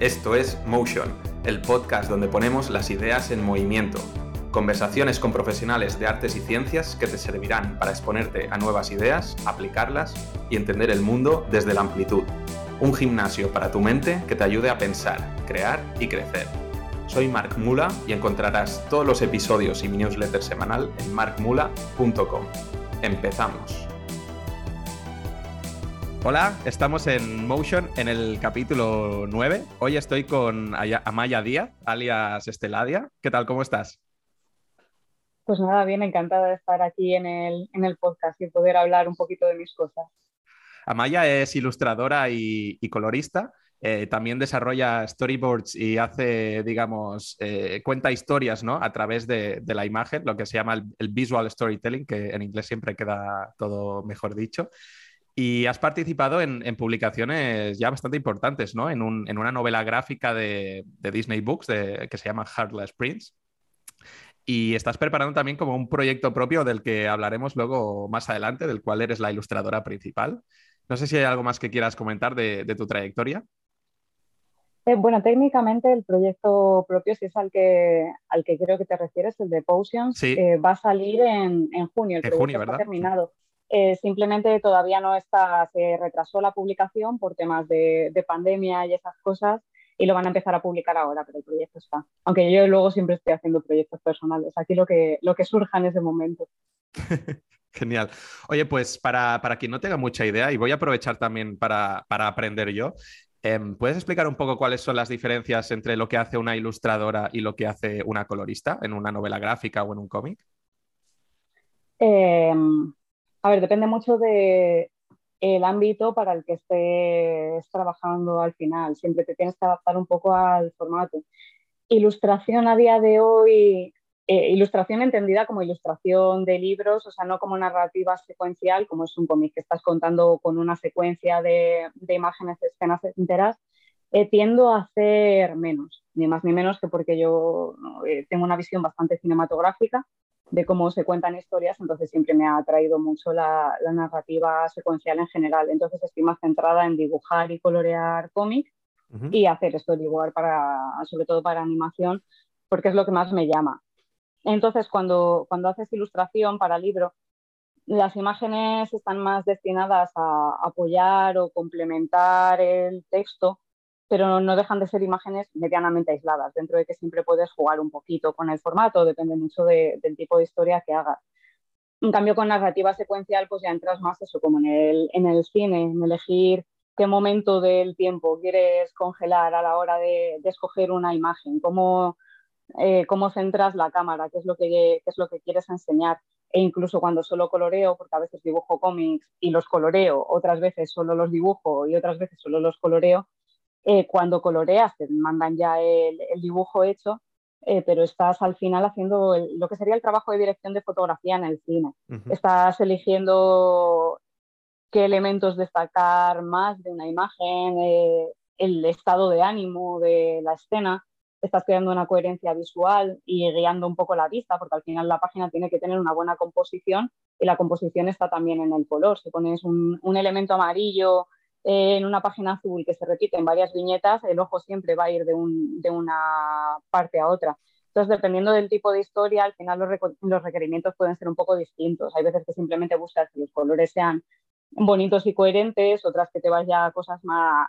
Esto es Motion, el podcast donde ponemos las ideas en movimiento. Conversaciones con profesionales de artes y ciencias que te servirán para exponerte a nuevas ideas, aplicarlas y entender el mundo desde la amplitud. Un gimnasio para tu mente que te ayude a pensar, crear y crecer. Soy Mark Mula y encontrarás todos los episodios y mi newsletter semanal en markmula.com. Empezamos. Hola, estamos en Motion en el capítulo 9. Hoy estoy con Amaya Díaz, alias Esteladia. ¿Qué tal? ¿Cómo estás? Pues nada, bien, encantada de estar aquí en el, en el podcast y poder hablar un poquito de mis cosas. Amaya es ilustradora y, colorista. Eh, también desarrolla storyboards y hace, digamos, eh, cuenta historias ¿no? a través de, la imagen, lo que se llama el, visual storytelling, que en inglés siempre queda todo mejor dicho. Y has participado en, publicaciones ya bastante importantes, ¿no? En, una novela gráfica de, Disney Books que se llama Heartless Prince. Y estás preparando también como un proyecto propio del que hablaremos luego más adelante, del cual eres la ilustradora principal. No sé si hay algo más que quieras comentar de, tu trayectoria. Eh, bueno, técnicamente el proyecto propio, si es al que, al que creo que te refieres, el de Potions, eh, va a salir en, junio. El en junio, ¿verdad? terminado. Eh, simplemente todavía no está, se retrasó la publicación por temas de, pandemia y esas cosas y lo van a empezar a publicar ahora, pero el proyecto está. Aunque yo luego siempre estoy haciendo proyectos personales, aquí lo que, lo que surja en ese momento. Genial. Oye, pues para, quien no tenga mucha idea, y voy a aprovechar también para, aprender yo, em, ¿puedes explicar un poco cuáles son las diferencias entre lo que hace una ilustradora y lo que hace una colorista en una novela gráfica o en un cómic? Eh, a ver, depende mucho de el ámbito para el que estés trabajando al final. Siempre te tienes que adaptar un poco al formato. Ilustración a día de hoy, eh, ilustración entendida como ilustración de libros, o sea, no como narrativa secuencial, como es un cómic que estás contando con una secuencia de, imágenes, escenas enteras, eh, tiendo a hacer menos, ni más ni menos que porque yo eh, tengo una visión bastante cinematográfica de cómo se cuentan historias, entonces siempre me ha atraído mucho la, narrativa secuencial en general. Entonces estoy más centrada en dibujar y colorear cómics y hacer storyboard para, sobre todo para animación, porque es lo que más me llama. Entonces, cuando, cuando haces ilustración para libro, las imágenes están más destinadas a apoyar o complementar el texto pero no dejan de ser imágenes medianamente aisladas, dentro de que siempre puedes jugar un poquito con el formato, depende mucho del tipo de historia que hagas. En cambio, con narrativa secuencial, pues ya entras más eso, como en el, en el cine, en elegir qué momento del tiempo quieres congelar a la hora de, escoger una imagen, cómo, eh, cómo centras la cámara, qué es, lo que, qué es lo que quieres enseñar. E incluso cuando solo coloreo, porque a veces dibujo cómics y los coloreo, otras veces solo los dibujo y otras veces solo los coloreo, eh, cuando coloreas te mandan ya el, dibujo hecho, eh, pero estás al final haciendo lo que sería el trabajo de dirección de fotografía en el cine. Estás eligiendo qué elementos destacar más de una imagen, eh, el estado de ánimo de la escena, estás creando una coherencia visual y guiando un poco la vista, porque al final la página tiene que tener una buena composición y la composición está también en el color. Si pones un, un elemento amarillo en una página azul que se repite en varias viñetas, el ojo siempre va a ir de, una parte a otra. Entonces, dependiendo del tipo de historia, al final los, requerimientos pueden ser un poco distintos. Hay veces que simplemente buscas que los colores sean bonitos y coherentes, otras que te vas a cosas más,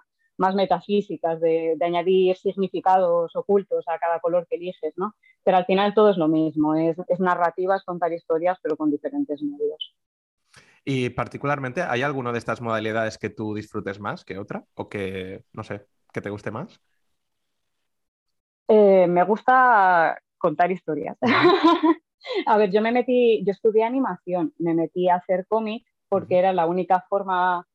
metafísicas, de, añadir significados ocultos a cada color que eliges, ¿no? Pero al final todo es lo mismo, es, es narrativa, es contar historias, pero con diferentes medios. Y particularmente, ¿hay alguna de estas modalidades que tú disfrutes más que otra? ¿O que, no sé, que te guste más? Eh, me gusta contar historias. a ver, yo me metí, yo estudié animación, me metí a hacer cómics porque era la única forma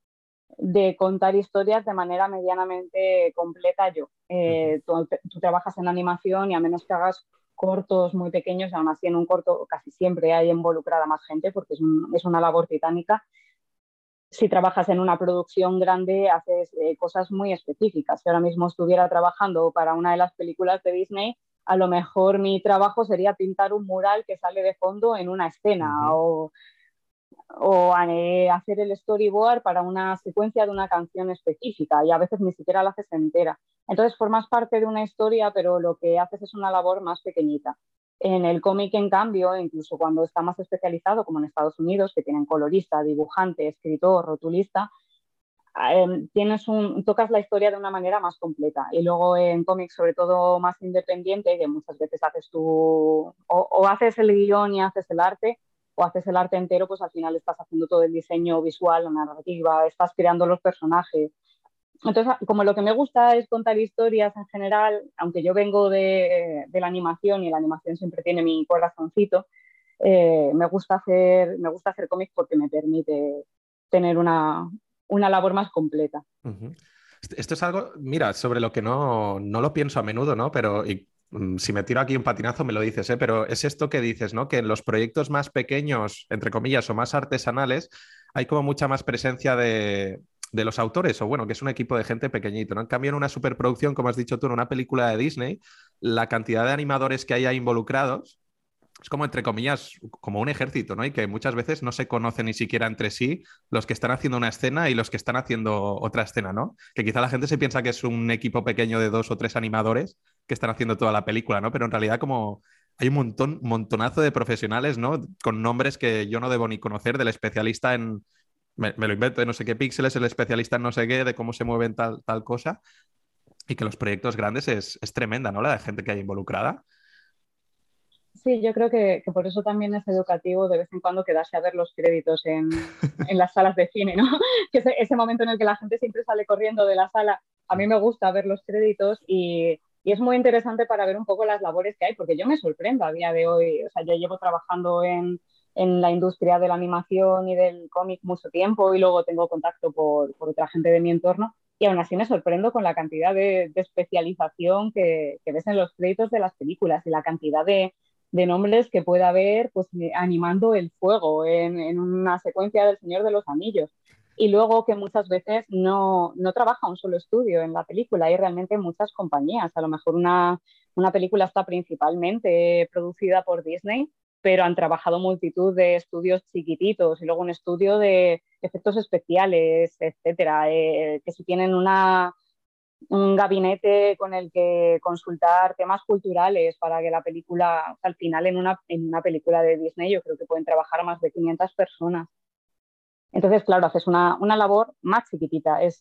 de contar historias de manera medianamente completa yo. Eh, tú, trabajas en animación y a menos que hagas cortos muy pequeños, aún así en un corto casi siempre hay involucrada más gente porque es, una labor titánica. Si trabajas en una producción grande, haces eh, cosas muy específicas. Si ahora mismo estuviera trabajando para una de las películas de Disney, a lo mejor mi trabajo sería pintar un mural que sale de fondo en una escena o o eh, hacer el storyboard para una secuencia de una canción específica y a veces ni siquiera la haces entera. Entonces formas parte de una historia, pero lo que haces es una labor más pequeñita. En el cómic, en cambio, incluso cuando está más especializado, como en Estados Unidos, que tienen colorista, dibujante, escritor, rotulista, em, tienes un, tocas la historia de una manera más completa. Y luego en cómics, sobre todo más independiente, que muchas veces haces tú, o, o haces el guion y haces el arte, o haces el arte entero, pues al final estás haciendo todo el diseño visual, la narrativa, estás creando los personajes. Entonces, como lo que me gusta es contar historias en general, aunque yo vengo de, la animación y la animación siempre tiene mi corazoncito, eh, me gusta hacer, me gusta hacer cómics porque me permite tener una, labor más completa. Esto es algo, mira, sobre lo que no, no, lo pienso a menudo, ¿no? Pero si me tiro aquí un patinazo me lo dices, ¿eh? pero es esto que dices, ¿no? Que en los proyectos más pequeños, entre comillas, o más artesanales, hay como mucha más presencia de, los autores, o bueno, que es un equipo de gente pequeñito, ¿no? En cambio, en una superproducción, como has dicho tú, en una película de Disney, la cantidad de animadores que hay ahí involucrados es como, entre comillas, como un ejército, ¿no? Y que muchas veces no se conocen ni siquiera entre sí los que están haciendo una escena y los que están haciendo otra escena, ¿no? Que quizá la gente se piensa que es un equipo pequeño de dos o tres animadores que están haciendo toda la película, ¿no? Pero en realidad como hay un montón, montonazo de profesionales, ¿no? Con nombres que yo no debo ni conocer, del especialista en, me, lo invento, de no sé qué píxeles, el especialista en no sé qué, de cómo se mueven tal, tal cosa, y que los proyectos grandes es, es tremenda, ¿no? La de gente que hay involucrada. Sí, yo creo que, por eso también es educativo de vez en cuando quedarse a ver los créditos en, en las salas de cine, ¿no? Que ese, ese momento en el que la gente siempre sale corriendo de la sala. A mí me gusta ver los créditos y, y es muy interesante para ver un poco las labores que hay, porque yo me sorprendo a día de hoy, o sea, yo llevo trabajando en, en la industria de la animación y del cómic mucho tiempo y luego tengo contacto por, por, otra gente de mi entorno y aún así me sorprendo con la cantidad de, especialización que, que, ves en los créditos de las películas y la cantidad de, de nombres que pueda haber pues, animando el fuego en, en, una secuencia del Señor de los Anillos y luego que muchas veces no, no, trabaja un solo estudio en la película, hay realmente muchas compañías. A lo mejor una, una, película está principalmente producida por Disney, pero han trabajado multitud de estudios chiquititos y luego un estudio de efectos especiales, etcétera, eh, que si tienen una, un gabinete con el que consultar temas culturales para que la película, al final en una, en una película de Disney yo creo que pueden trabajar más de 500 personas. Entonces, claro, haces una, labor más chiquitita. Es,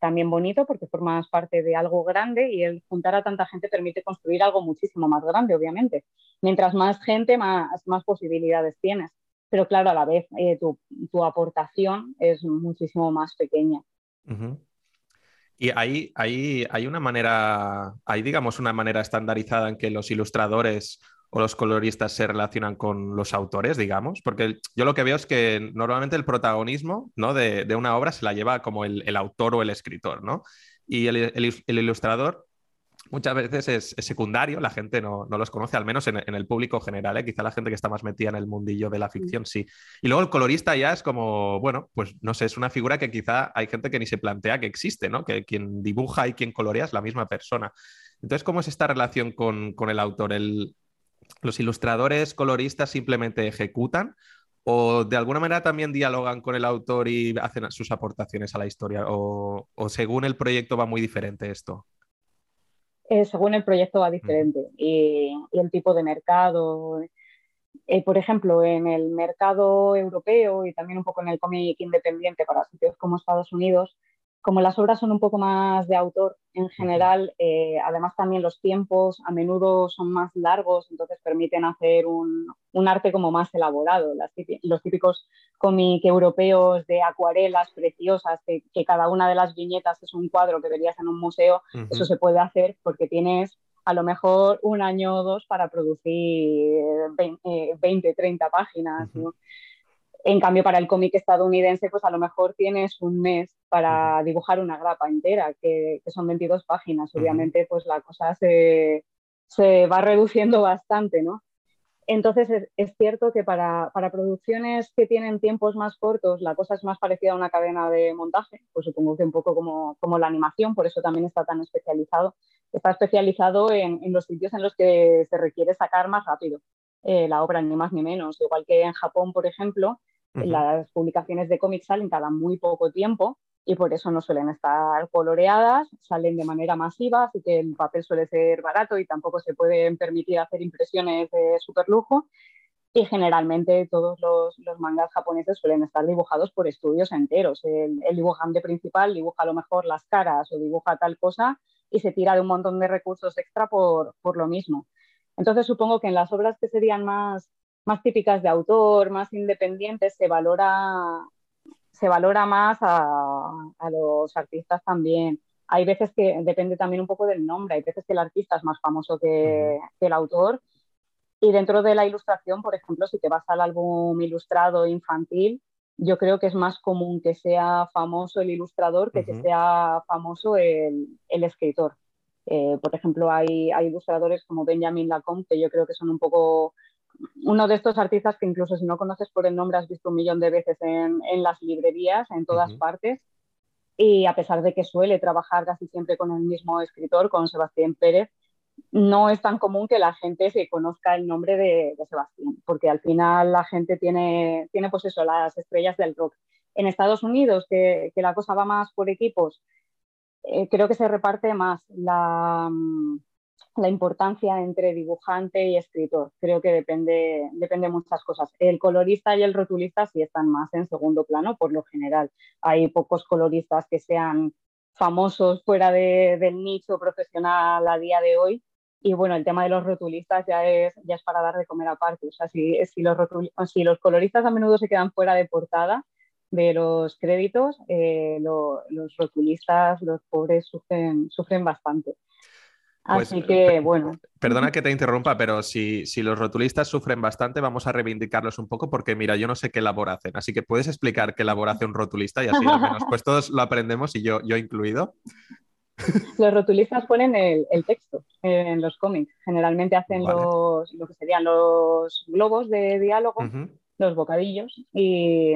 también bonito porque formas parte de algo grande y el juntar a tanta gente permite construir algo muchísimo más grande, obviamente. Mientras más gente, más, más posibilidades tienes. Pero claro, a la vez eh, tu, aportación es muchísimo más pequeña. Y ahí, hay una manera, hay digamos una manera estandarizada en que los ilustradores o los coloristas se relacionan con los autores, digamos, porque yo lo que veo es que normalmente el protagonismo ¿no? de, una obra se la lleva como el, autor o el escritor, ¿no? Y el, ilustrador muchas veces es, secundario, la gente no, los conoce, al menos en, el público general, ¿eh? quizá la gente que está más metida en el mundillo de la ficción, sí. Y luego el colorista ya es como, bueno, pues no sé, es una figura que quizá hay gente que ni se plantea que existe, ¿no? Que quien dibuja y quien colorea es la misma persona. Entonces, ¿cómo es esta relación con, con el autor? El, los ilustradores coloristas simplemente ejecutan o de alguna manera también dialogan con el autor y hacen sus aportaciones a la historia o, según el proyecto va muy diferente esto. Eh, según el proyecto va diferente y, el tipo de mercado. Eh, por ejemplo, en el mercado europeo y también un poco en el cómic independiente para sitios como Estados Unidos, como las obras son un poco más de autor en general, eh, además también los tiempos a menudo son más largos, entonces permiten hacer un, arte como más elaborado. los típicos cómic europeos de acuarelas preciosas, que, cada una de las viñetas es un cuadro que verías en un museo, eso se puede hacer porque tienes a lo mejor un año o dos para producir 20, 30 páginas. En cambio, para el cómic estadounidense, pues a lo mejor tienes un mes para dibujar una grapa entera, que, son 22 páginas. Obviamente, pues la cosa se, va reduciendo bastante, ¿no? Entonces, es, cierto que para, producciones que tienen tiempos más cortos, la cosa es más parecida a una cadena de montaje, pues supongo que un poco como, como la animación, por eso también está tan especializado. Está especializado en, en los sitios en los que se requiere sacar más rápido eh, la obra, ni más ni menos. Igual que en Japón, por ejemplo, Las publicaciones de cómics salen cada muy poco tiempo y por eso no suelen estar coloreadas, salen de manera masiva, así que el papel suele ser barato y tampoco se pueden permitir hacer impresiones de super lujo. Y generalmente todos los, mangas japoneses suelen estar dibujados por estudios enteros. El, el, dibujante principal dibuja a lo mejor las caras o dibuja tal cosa y se tira de un montón de recursos extra por, por lo mismo. Entonces supongo que en las obras que serían más, más típicas de autor, más independientes, se valora se valora más a, los artistas también. Hay veces que depende también un poco del nombre, hay veces que el artista es más famoso que, el autor. Y dentro de la ilustración, por ejemplo, si te vas al álbum ilustrado infantil, yo creo que es más común que sea famoso el ilustrador que que sea famoso el, escritor. Eh, por ejemplo, hay, hay, ilustradores como Benjamin Lacombe, que yo creo que son un poco uno de estos artistas que incluso si no conoces por el nombre has visto un millón de veces en, las librerías, en todas partes. Y a pesar de que suele trabajar casi siempre con el mismo escritor, con Sebastián Pérez, no es tan común que la gente se conozca el nombre de, Sebastián, porque al final la gente tiene, tiene pues eso, las estrellas del rock. En Estados Unidos, que, la cosa va más por equipos, eh, creo que se reparte más la, la importancia entre dibujante y escritor. Creo que depende, depende de muchas cosas. El colorista y el rotulista sí están más en segundo plano, por lo general. Hay pocos coloristas que sean famosos fuera del nicho profesional a día de hoy. Y bueno, el tema de los rotulistas ya es, ya es para dar de comer aparte. O sea, si, si, los, si los coloristas a menudo se quedan fuera de portada de los créditos, eh, los rotulistas, los pobres, sufren, sufren bastante. Pues, Así que, bueno. Perdona que te interrumpa, pero si, los rotulistas sufren bastante, vamos a reivindicarlos un poco porque, mira, yo no sé qué labor hacen. Así que puedes explicar qué labor hace un rotulista y así al menos pues todos lo aprendemos y yo, yo incluido. Los rotulistas ponen el, texto en los cómics. Generalmente hacen los, lo que serían los globos de diálogo, los bocadillos y,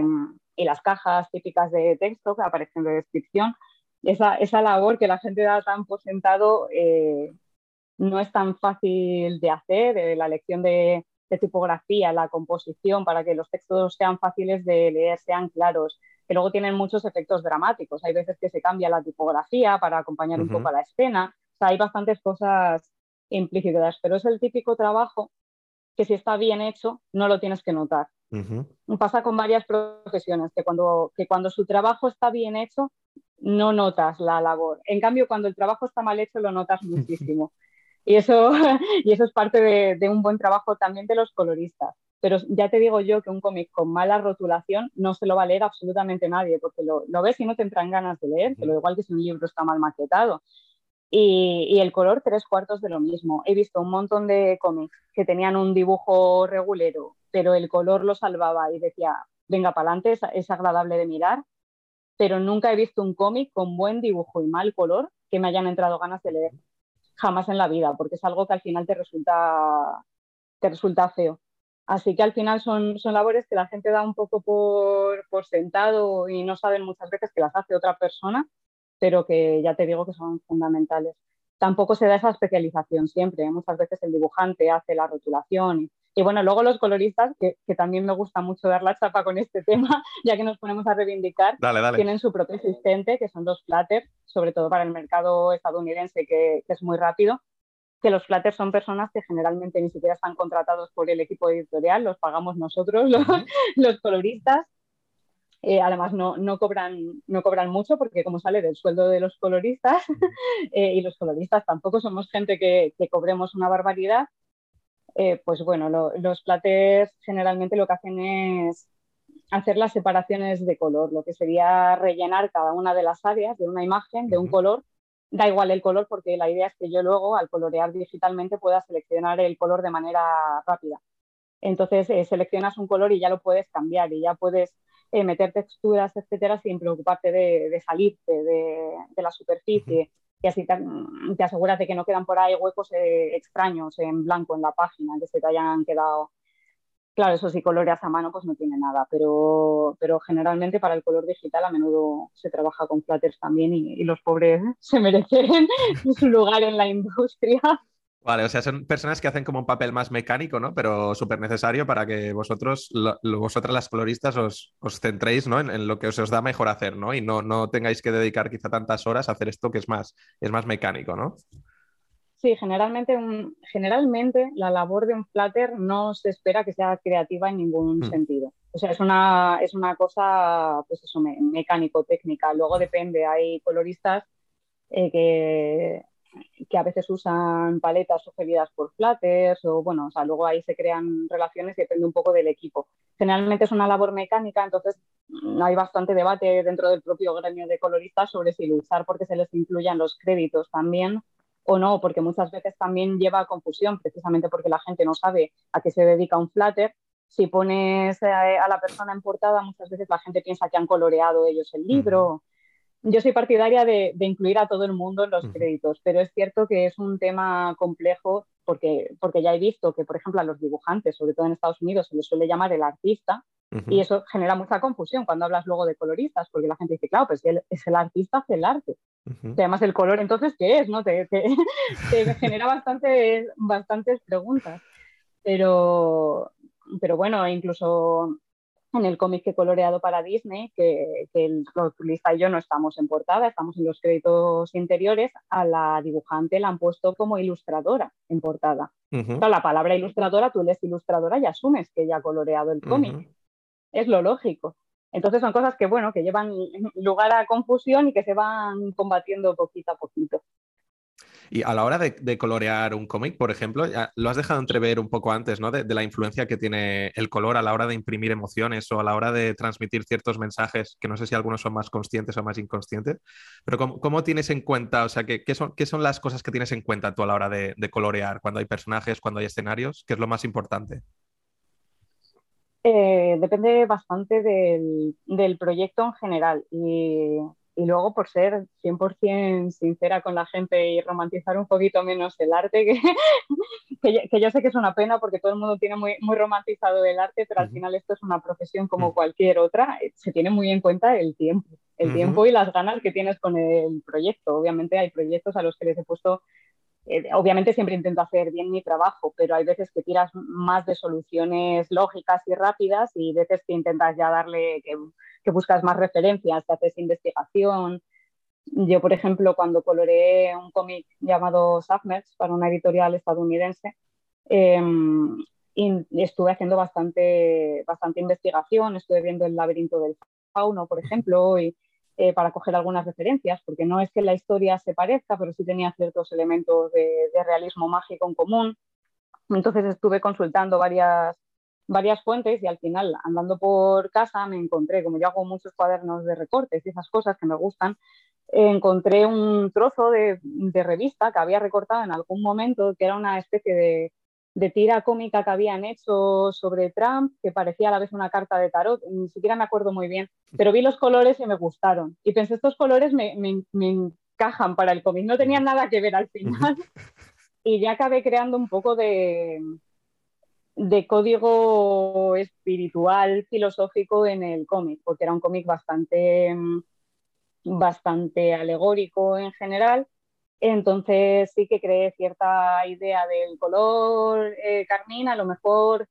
y, las cajas típicas de texto que aparecen de descripción esa, esa labor que la gente da tan por sentado eh, no es tan fácil de hacer, eh, la lección de, tipografía, la composición, para que los textos sean fáciles de leer, sean claros, que luego tienen muchos efectos dramáticos. Hay veces que se cambia la tipografía para acompañar un poco a la escena. O sea, hay bastantes cosas implícitas, pero es el típico trabajo que si está bien hecho, no lo tienes que notar. Pasa con varias profesiones, que cuando, que cuando su trabajo está bien hecho, no notas la labor. En cambio, cuando el trabajo está mal hecho, lo notas muchísimo. Y eso, y eso es parte de, un buen trabajo también de los coloristas. Pero ya te digo yo que un cómic con mala rotulación no se lo va a leer absolutamente nadie, porque lo, ves y no te entran ganas de leer, pero igual que si un libro está mal maquetado. Y, y, el color, tres cuartos de lo mismo. He visto un montón de cómics que tenían un dibujo regulero, pero el color lo salvaba y decía, venga, para adelante, es agradable de mirar pero nunca he visto un cómic con buen dibujo y mal color que me hayan entrado ganas de leer. Jamás en la vida, porque es algo que al final te resulta, te resulta feo. Así que al final son, son labores que la gente da un poco por, por sentado y no saben muchas veces que las hace otra persona, pero que ya te digo que son fundamentales. Tampoco se da esa especialización siempre. Muchas veces el dibujante hace la rotulación y bueno, luego los coloristas, que, también me gusta mucho dar la chapa con este tema, ya que nos ponemos a reivindicar, tienen su propio asistente, que son los flatters, sobre todo para el mercado estadounidense, que, es muy rápido, que los flatters son personas que generalmente ni siquiera están contratados por el equipo editorial, los pagamos nosotros, los, coloristas. Eh, además, no, no, cobran, no cobran mucho porque como sale del sueldo de los coloristas, eh, y los coloristas tampoco somos gente que, que cobremos una barbaridad, eh, pues bueno, los plates generalmente lo que hacen es hacer las separaciones de color, lo que sería rellenar cada una de las áreas de una imagen, de un color. Da igual el color porque la idea es que yo luego al colorear digitalmente pueda seleccionar el color de manera rápida. Entonces eh, seleccionas un color y ya lo puedes cambiar y ya puedes eh, meter texturas, etcétera, sin preocuparte de, salirte de, la superficie y así te, aseguras de que no quedan por ahí huecos eh, extraños en blanco en la página, que se te hayan quedado. Claro, eso sí, coloreas a mano pues no tiene nada, pero, pero generalmente para el color digital a menudo se trabaja con flatters también y, los pobres se merecen su lugar en la industria. Vale, o sea, son personas que hacen como un papel más mecánico, ¿no? Pero súper necesario para que vosotros, vosotras las coloristas, os, centréis ¿no? en, lo que os, os, da mejor hacer, ¿no? Y no, no tengáis que dedicar quizá tantas horas a hacer esto que es más, es más mecánico, ¿no? Sí, generalmente, generalmente la labor de un flatter no se espera que sea creativa en ningún hmm. sentido. O sea, es una, es una cosa, pues eso, mecánico-técnica. Luego depende, hay coloristas eh, que que a veces usan paletas sugeridas por flatters o bueno, o sea, luego ahí se crean relaciones y depende un poco del equipo. Generalmente es una labor mecánica, entonces mm, hay bastante debate dentro del propio gremio de coloristas sobre si lo usar porque se les incluyan los créditos también o no, porque muchas veces también lleva a confusión, precisamente porque la gente no sabe a qué se dedica un flatter. Si pones a la persona en portada, muchas veces la gente piensa que han coloreado ellos el libro yo soy partidaria de, incluir a todo el mundo en los créditos, pero es cierto que es un tema complejo porque, porque ya he visto que, por ejemplo, a los dibujantes, sobre todo en Estados Unidos, se les suele llamar el artista y eso genera mucha confusión cuando hablas luego de coloristas, porque la gente dice, claro, pues él es el artista, hace el arte. además, el color, entonces, ¿qué es? ¿no? Te, genera bastante, bastantes preguntas. Pero, pero bueno, incluso en el cómic que he coloreado para Disney, que, el rotulista y yo no estamos en portada, estamos en los créditos interiores, a la dibujante la han puesto como ilustradora en portada. la palabra ilustradora, tú lees ilustradora y asumes que ella ha coloreado el cómic. Es lo lógico. Entonces son cosas que, bueno, que llevan lugar a confusión y que se van combatiendo poquito a poquito. Y a la hora de, colorear un cómic, por ejemplo, lo has dejado entrever un poco antes, ¿no? De, la influencia que tiene el color a la hora de imprimir emociones o a la hora de transmitir ciertos mensajes, que no sé si algunos son más conscientes o más inconscientes, pero ¿cómo, tienes en cuenta, o sea, ¿qué, son, qué son las cosas que tienes en cuenta tú a la hora de, colorear, cuando hay personajes, cuando hay escenarios? ¿Qué es lo más importante? Eh, depende bastante del, del, proyecto en general y y luego por ser 100% sincera con la gente y romantizar un poquito menos el arte, que, que, yo, sé que es una pena porque todo el mundo tiene muy, muy romantizado el arte, pero al final esto es una profesión como cualquier otra, eh, se tiene muy en cuenta el tiempo, el tiempo y las ganas que tienes con el proyecto. Obviamente hay proyectos a los que les he puesto eh, obviamente siempre intento hacer bien mi trabajo, pero hay veces que tiras más de soluciones lógicas y rápidas y veces que intentas ya darle, que, buscas más referencias, que haces investigación. Yo, por ejemplo, cuando coloreé un cómic llamado Submerge para una editorial estadounidense, em, estuve haciendo bastante, bastante investigación, estuve viendo el laberinto del fauno, por ejemplo, y eh, para coger algunas referencias, porque no es que la historia se parezca, pero sí tenía ciertos elementos de, realismo mágico en común. Entonces estuve consultando varias, varias fuentes y al final, andando por casa, me encontré, como yo hago muchos cuadernos de recortes y esas cosas que me gustan, encontré un trozo de, de, revista que había recortado en algún momento, que era una especie de, de tira cómica que habían hecho sobre Trump, que parecía a la vez una carta de tarot, ni siquiera me acuerdo muy bien, pero vi los colores y me gustaron. Y pensé, estos colores me, encajan para el cómic, no tenían nada que ver al final. y ya acabé creando un poco de, de código espiritual, filosófico en el cómic, porque era un cómic bastante, bastante alegórico en general entonces sí que creé cierta idea del color eh, carmín, a lo mejor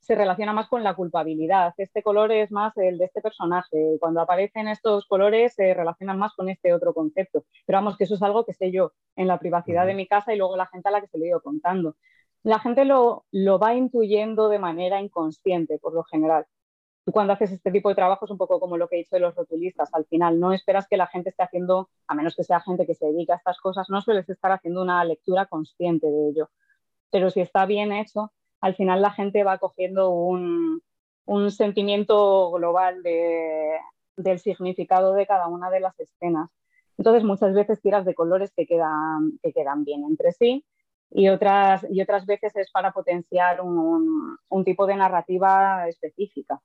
se relaciona más con la culpabilidad. Este color es más el de este personaje. Cuando aparecen estos colores se relacionan más con este otro concepto. Pero vamos, que eso es algo que sé yo en la privacidad de mi casa y luego la gente a la que se lo he ido contando. La gente lo, lo va intuyendo de manera inconsciente, por lo general tú cuando haces este tipo de trabajo es un poco como lo que he dicho de los rotulistas. Al final no esperas que la gente esté haciendo, a menos que sea gente que se dedica a estas cosas, no sueles estar haciendo una lectura consciente de ello. Pero si está bien hecho, al final la gente va cogiendo un, sentimiento global del significado de cada una de las escenas. Entonces muchas veces tiras de colores que quedan, que quedan bien entre sí y otras, y otras veces es para potenciar un tipo de narrativa específica.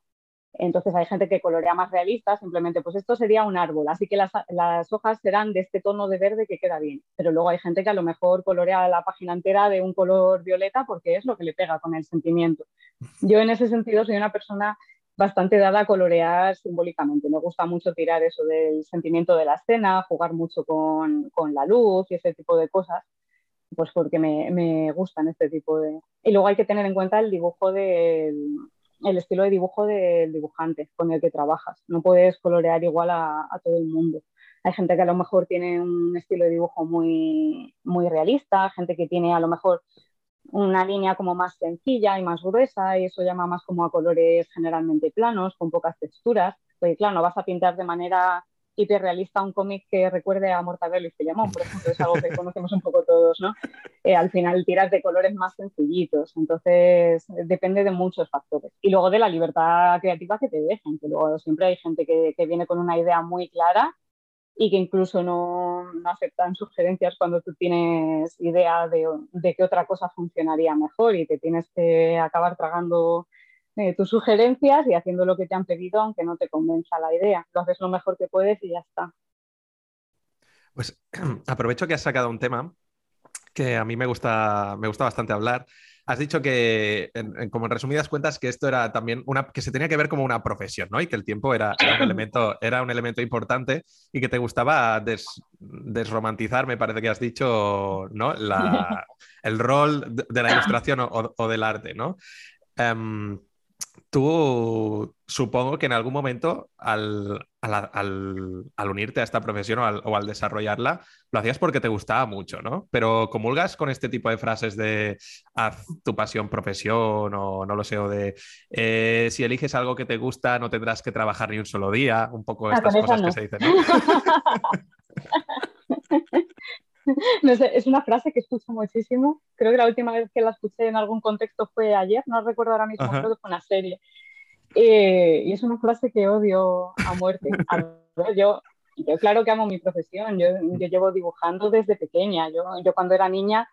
Entonces hay gente que colorea más realista, simplemente pues esto sería un árbol, así que las, hojas serán de este tono de verde que queda bien. Pero luego hay gente que a lo mejor colorea la página entera de un color violeta porque es lo que le pega con el sentimiento. Yo en ese sentido soy una persona bastante dada a colorear simbólicamente. Me gusta mucho tirar eso del sentimiento de la escena, jugar mucho con, la luz y ese tipo de cosas. pues porque me, me, gustan este tipo de... Y luego hay que tener en cuenta el dibujo del el estilo de dibujo del dibujante con el que trabajas. No puedes colorear igual a, todo el mundo. Hay gente que a lo mejor tiene un estilo de dibujo muy, muy realista, gente que tiene a lo mejor una línea como más sencilla y más gruesa y eso llama más como a colores generalmente planos, con pocas texturas. Porque claro, no vas a pintar de manera hiperrealista un cómic que recuerde a Mortadelo y Filemón, por ejemplo, es algo que conocemos un poco todos, ¿no? Eh, al final tiras de colores más sencillitos, entonces depende de muchos factores. Y luego de la libertad creativa que te dejan, que luego siempre hay gente que, que viene con una idea muy clara y que incluso no, no, aceptan sugerencias cuando tú tienes idea de, de qué otra cosa funcionaría mejor y te tienes que acabar tragando eh, tus sugerencias y haciendo lo que te han pedido, aunque no te convenza la idea. Lo haces lo mejor que puedes y ya está. Pues aprovecho que has sacado un tema que a mí me gusta, me gusta bastante hablar. Has dicho que, como en resumidas cuentas, que esto era también una, que se tenía que ver como una profesión, ¿no? Y que el tiempo era, un, elemento, era un elemento importante y que te gustaba desromantizar, me parece que has dicho, ¿no? el rol de la ilustración o, del arte, ¿no? Em, tú supongo que en algún momento al, unirte a esta profesión o al, desarrollarla, lo hacías porque te gustaba mucho, ¿no? Pero comulgas con este tipo de frases de haz tu pasión profesión o no lo sé, o de eh, si eliges algo que te gusta no tendrás que trabajar ni un solo día, un poco ah, estas cosas que se dicen. ¿no? No sé, es una frase que escucho muchísimo. Creo que la última vez que la escuché en algún contexto fue ayer, no recuerdo ahora mismo, creo que fue una serie. Eh, y es una frase que odio a muerte. yo, yo claro que amo mi profesión, yo, yo llevo dibujando desde pequeña. Yo, yo cuando era niña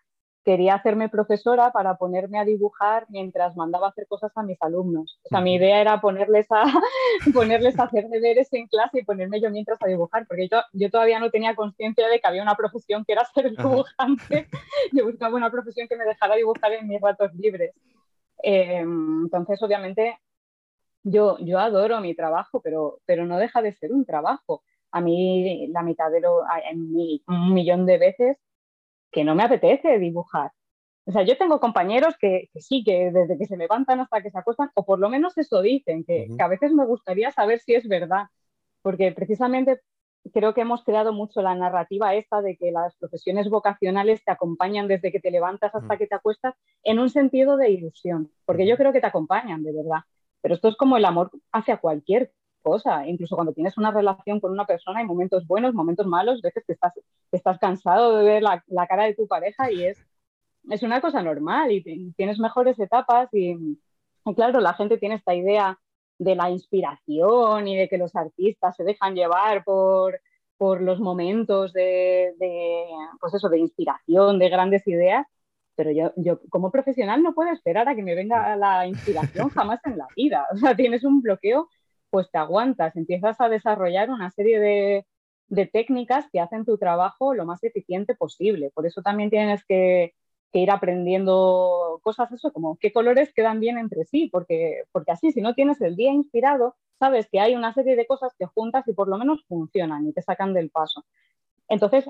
quería hacerme profesora para ponerme a dibujar mientras mandaba a hacer cosas a mis alumnos. O sea, mi idea era ponerles a, ponerles a hacer deberes en clase y ponerme yo mientras a dibujar, porque yo, yo todavía no tenía conciencia de que había una profesión que era ser dibujante. yo buscaba una profesión que me dejara dibujar en mis ratos libres. Em, entonces, obviamente, yo, yo adoro mi trabajo, pero, pero no deja de ser un trabajo. A mí la mitad de lo, en un millón de veces que no me apetece dibujar. O sea, yo tengo compañeros que, sí, que desde que se levantan hasta que se acuestan, o por lo menos eso dicen, que, a veces me gustaría saber si es verdad, porque precisamente creo que hemos creado mucho la narrativa esta de que las profesiones vocacionales te acompañan desde que te levantas hasta que te acuestas en un sentido de ilusión, porque yo creo que te acompañan de verdad. Pero esto es como el amor hacia cualquier cosa. Incluso cuando tienes una relación con una persona, hay momentos buenos, momentos malos, veces que estás, estás cansado de ver la, la cara de tu pareja y es, es una cosa normal y tienes mejores etapas y, claro, la gente tiene esta idea de la inspiración y de que los artistas se dejan llevar por, por los momentos de, de, pues eso, de inspiración, de grandes ideas, pero yo, yo como profesional no puedo esperar a que me venga la inspiración jamás en la vida. O sea, tienes un bloqueo pues te aguantas, empiezas a desarrollar una serie de, técnicas que hacen tu trabajo lo más eficiente posible. Por eso también tienes que, ir aprendiendo cosas, eso, como qué colores quedan bien entre sí, porque, porque así, si no tienes el día inspirado, sabes que hay una serie de cosas que juntas y por lo menos funcionan y te sacan del paso. Entonces,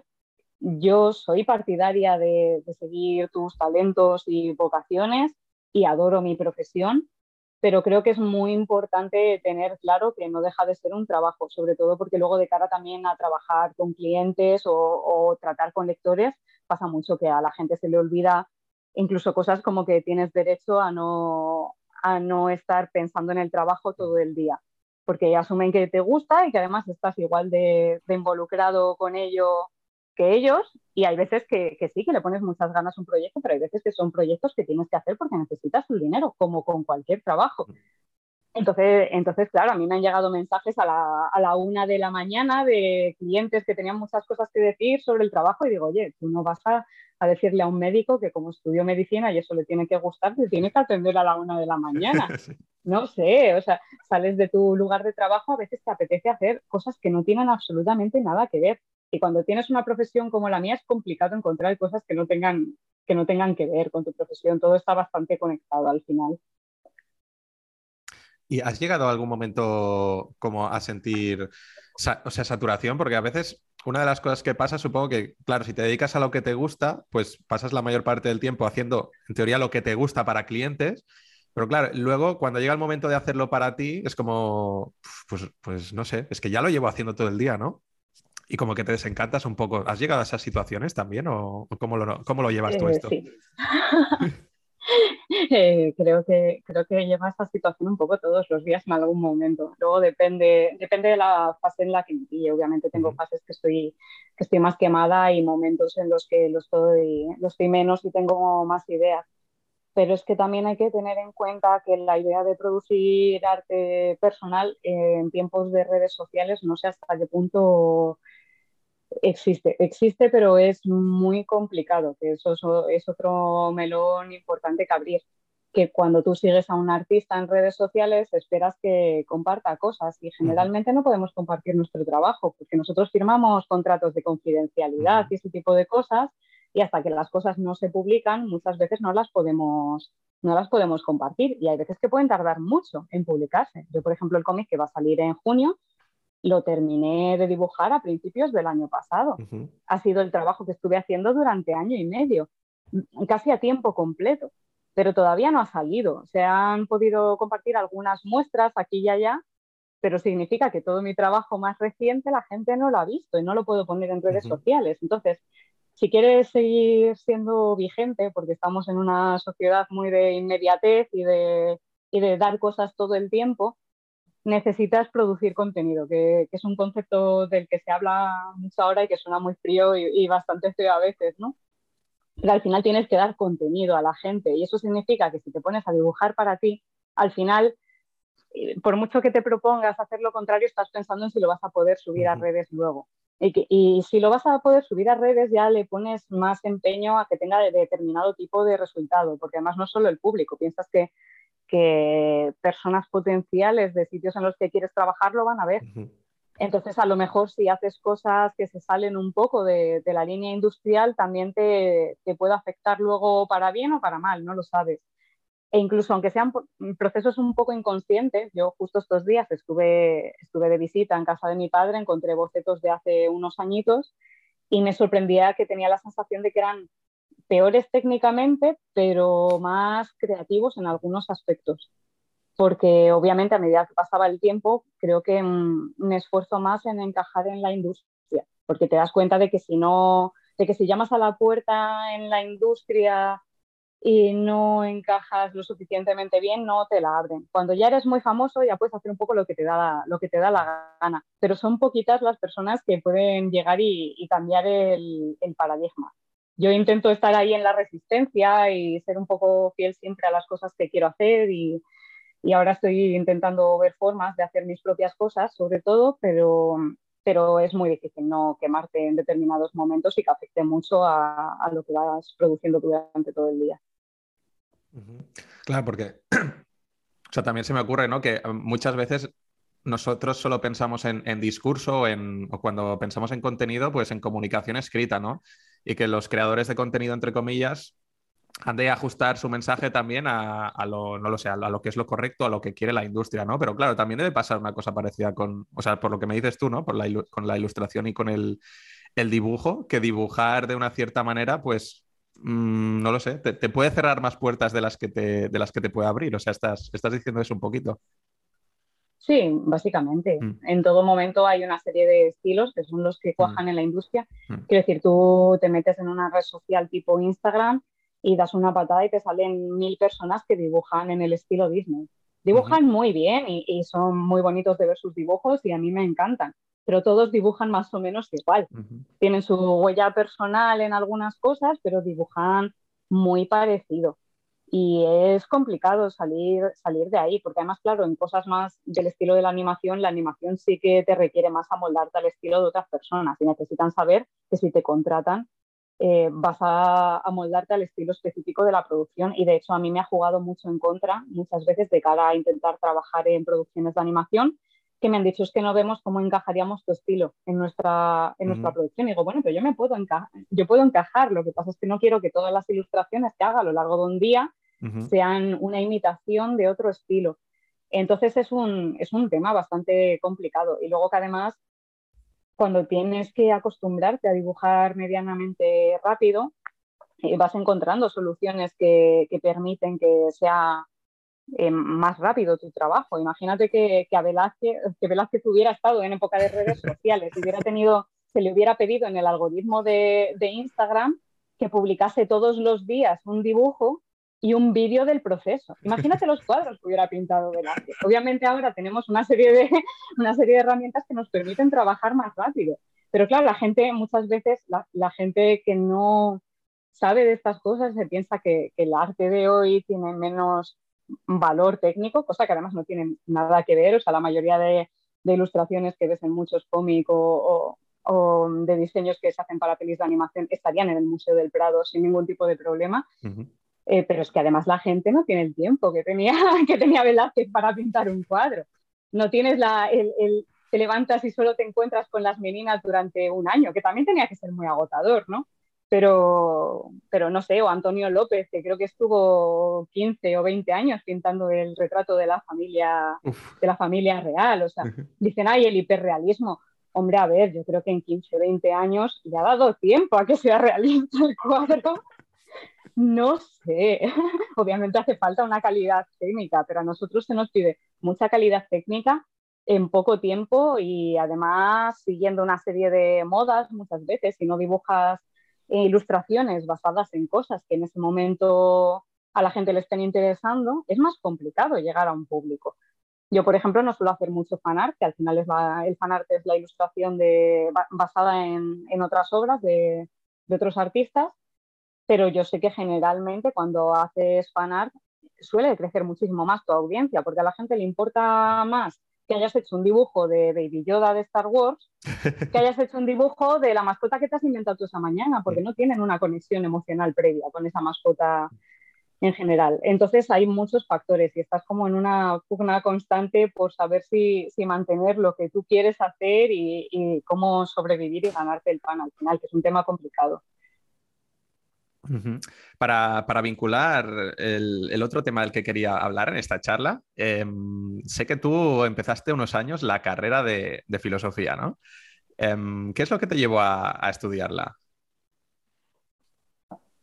yo soy partidaria de seguir tus talentos y vocaciones y adoro mi profesión, pero creo que es muy importante tener claro que no deja de ser un trabajo, sobre todo porque luego de cara también a trabajar con clientes o, tratar con lectores, pasa mucho que a la gente se le olvida incluso cosas como que tienes derecho a no, a no estar pensando en el trabajo todo el día, porque asumen que te gusta y que además estás igual de, de involucrado con ello que ellos y hay veces que, sí, que le pones muchas ganas a un proyecto, pero hay veces que son proyectos que tienes que hacer porque necesitas el dinero, como con cualquier trabajo. Entonces, entonces, claro, a mí me han llegado mensajes a la, a la, una de la mañana de clientes que tenían muchas cosas que decir sobre el trabajo y digo, oye, tú no vas a, a decirle a un médico que como estudió medicina y eso le tiene que gustar, te tiene que atender a la una de la mañana. No sé, o sea, sales de tu lugar de trabajo, a veces te apetece hacer cosas que no tienen absolutamente nada que ver. Y cuando tienes una profesión como la mía es complicado encontrar cosas que no tengan que, no tengan que ver con tu profesión. Todo está bastante conectado al final. ¿Y has llegado a algún momento como a sentir o sea, saturación? Porque a veces una de las cosas que pasa, supongo que, claro, si te dedicas a lo que te gusta, pues pasas la mayor parte del tiempo haciendo, en teoría, lo que te gusta para clientes. Pero claro, luego cuando llega el momento de hacerlo para ti, es como, pues, pues no sé, es que ya lo llevo haciendo todo el día, ¿no? Y como que te desencantas un poco. ¿Has llegado a esas situaciones también o cómo lo, cómo lo llevas tú Eh, esto? sí. Eh, creo que, creo que lleva esta situación un poco todos los días en algún momento. Luego depende, depende de la fase en la que me pille. Obviamente tengo Ujú. fases que estoy, que estoy más quemada y momentos en los que lo estoy, lo estoy menos y tengo más ideas. Pero es que también hay que tener en cuenta que la idea de producir arte personal eh, en tiempos de redes sociales no sé hasta qué punto Existe, existe, pero es muy complicado, que eso es, otro melón importante que abrir, que cuando tú sigues a un artista en redes sociales esperas que comparta cosas y generalmente no podemos compartir nuestro trabajo porque nosotros firmamos contratos de confidencialidad y ese tipo de cosas y hasta que las cosas no se publican muchas veces no las podemos, no las podemos compartir y hay veces que pueden tardar mucho en publicarse. Yo, por ejemplo, el cómic que va a salir en junio lo terminé de dibujar a principios del año pasado. Ha sido el trabajo que estuve haciendo durante año y medio, casi a tiempo completo, pero todavía no ha salido. Se han podido compartir algunas muestras aquí y allá, pero significa que todo mi trabajo más reciente la gente no lo ha visto y no lo puedo poner en redes sociales. Entonces, si quieres seguir siendo vigente, porque estamos en una sociedad muy de inmediatez y de, y de dar cosas todo el tiempo, necesitas producir contenido, que, que, es un concepto del que se habla mucho ahora y que suena muy frío y, y, bastante feo a veces, ¿no? Pero al final tienes que dar contenido a la gente y eso significa que si te pones a dibujar para ti, al final, eh, por mucho que te propongas hacer lo contrario, estás pensando en si lo vas a poder subir a redes luego. Y, que, y, si lo vas a poder subir a redes, ya le pones más empeño a que tenga de determinado tipo de resultado, porque además no solo el público, piensas que que personas potenciales de sitios en los que quieres trabajar lo van a ver. Uh -huh. Entonces, a lo mejor si haces cosas que se salen un poco de, de la línea industrial, también te, te, puede afectar luego para bien o para mal, no lo sabes. E incluso aunque sean procesos un poco inconscientes, yo justo estos días estuve, estuve de visita en casa de mi padre, encontré bocetos de hace unos añitos y me sorprendía que tenía la sensación de que eran peores técnicamente, pero más creativos en algunos aspectos. Porque obviamente a medida que pasaba el tiempo, creo que mm, me esfuerzo más en encajar en la industria, porque te das cuenta de que si no, de que si llamas a la puerta en la industria y no encajas lo suficientemente bien, no te la abren. Cuando ya eres muy famoso, ya puedes hacer un poco lo que te da la, lo que te da la gana, pero son poquitas las personas que pueden llegar y, cambiar el paradigma yo intento estar ahí en la resistencia y ser un poco fiel siempre a las cosas que quiero hacer y, y, ahora estoy intentando ver formas de hacer mis propias cosas, sobre todo, pero, pero es muy difícil no quemarte en determinados momentos y que afecte mucho a, a lo que vas produciendo durante todo el día. Claro, porque o sea, también se me ocurre ¿no? que muchas veces nosotros solo pensamos en, discurso en, o cuando pensamos en contenido, pues en comunicación escrita, ¿no? Y que los creadores de contenido, entre comillas, han de ajustar su mensaje también a, lo, no lo a lo que es lo correcto, a lo que quiere la industria, ¿no? Pero claro, también debe pasar una cosa parecida con, o sea, por lo que me dices tú, ¿no? Con la ilustración y con el, el dibujo, que dibujar de una cierta manera, pues mmm, no lo sé, te, te, puede cerrar más puertas de las que te, de las que te puede abrir. O sea, estás, estás diciendo eso un poquito. Sí, básicamente. Mm. En todo momento hay una serie de estilos que son los que cuajan mm. en la industria. Mm. Quiero decir, tú te metes en una red social tipo Instagram y das una patada y te salen mil personas que dibujan en el estilo Disney. Dibujan muy bien y, y, son muy bonitos de ver sus dibujos y a mí me encantan, pero todos dibujan más o menos igual. Tienen su huella personal en algunas cosas, pero dibujan muy parecido. Y es complicado salir, salir de ahí, porque además, claro, en cosas más del estilo de la animación, la animación sí que te requiere más amoldarte al estilo de otras personas y necesitan saber que si te contratan eh, vas a amoldarte al estilo específico de la producción y de hecho a mí me ha jugado mucho en contra muchas veces de cara a intentar trabajar en producciones de animación que me han dicho es que no vemos cómo encajaríamos tu estilo en nuestra, en nuestra uh -huh. producción. Y digo, bueno, pero yo me puedo encajar, yo puedo encajar, lo que pasa es que no quiero que todas las ilustraciones que haga a lo largo de un día uh -huh. sean una imitación de otro estilo. Entonces es un, es un tema bastante complicado. Y luego que además cuando tienes que acostumbrarte a dibujar medianamente rápido, eh, vas encontrando soluciones que, permiten que sea eh, más rápido tu trabajo. Imagínate que, que, a Velázquez, que Velázquez hubiera estado en época de redes sociales, hubiera tenido, se le hubiera pedido en el algoritmo de, de Instagram que publicase todos los días un dibujo y un vídeo del proceso. Imagínate los cuadros que hubiera pintado Velázquez. Obviamente ahora tenemos una serie, de, una serie de herramientas que nos permiten trabajar más rápido. Pero claro, la gente, muchas veces, la, gente que no sabe de estas cosas se piensa que, el arte de hoy tiene menos valor técnico, cosa que además no tiene nada que ver. O sea, la mayoría de, ilustraciones que ves en muchos cómics o, de diseños que se hacen para pelis de animación estarían en el Museo del Prado sin ningún tipo de problema. Eh, pero es que además la gente no tiene el tiempo que tenía, que tenía Velázquez para pintar un cuadro. No tienes la, el, te levantas y solo te encuentras con las meninas durante un año, que también tenía que ser muy agotador, ¿no? Pero, pero no sé, o Antonio López, que creo que estuvo 15 o 20 años pintando el retrato de la familia, de la familia real. O sea, dicen, ay, el hiperrealismo. Hombre, a ver, yo creo que en 15 o 20 años le ha dado tiempo a que sea realista el cuadro no sé, obviamente hace falta una calidad técnica, pero a nosotros se nos pide mucha calidad técnica en poco tiempo y además siguiendo una serie de modas muchas veces, si no dibujas ilustraciones basadas en cosas que en ese momento a la gente le estén interesando, es más complicado llegar a un público. Yo, por ejemplo, no suelo hacer mucho fanart, que al final es el fanart es la ilustración de, basada en, otras obras de, de otros artistas, pero yo sé que generalmente cuando haces fanart suele crecer muchísimo más tu audiencia, porque a la gente le importa más que hayas hecho un dibujo de Baby Yoda de Star Wars que hayas hecho un dibujo de la mascota que te has inventado tú esa mañana, porque no tienen una conexión emocional previa con esa mascota en general. Entonces hay muchos factores y estás como en una pugna constante por saber si, si mantener lo que tú quieres hacer y, y, cómo sobrevivir y ganarte el pan al final, que es un tema complicado para, vincular el, otro tema del que quería hablar en esta charla, em, sé que tú empezaste unos años la carrera de, filosofía, ¿no? Em, ¿Qué es lo que te llevó a, estudiarla?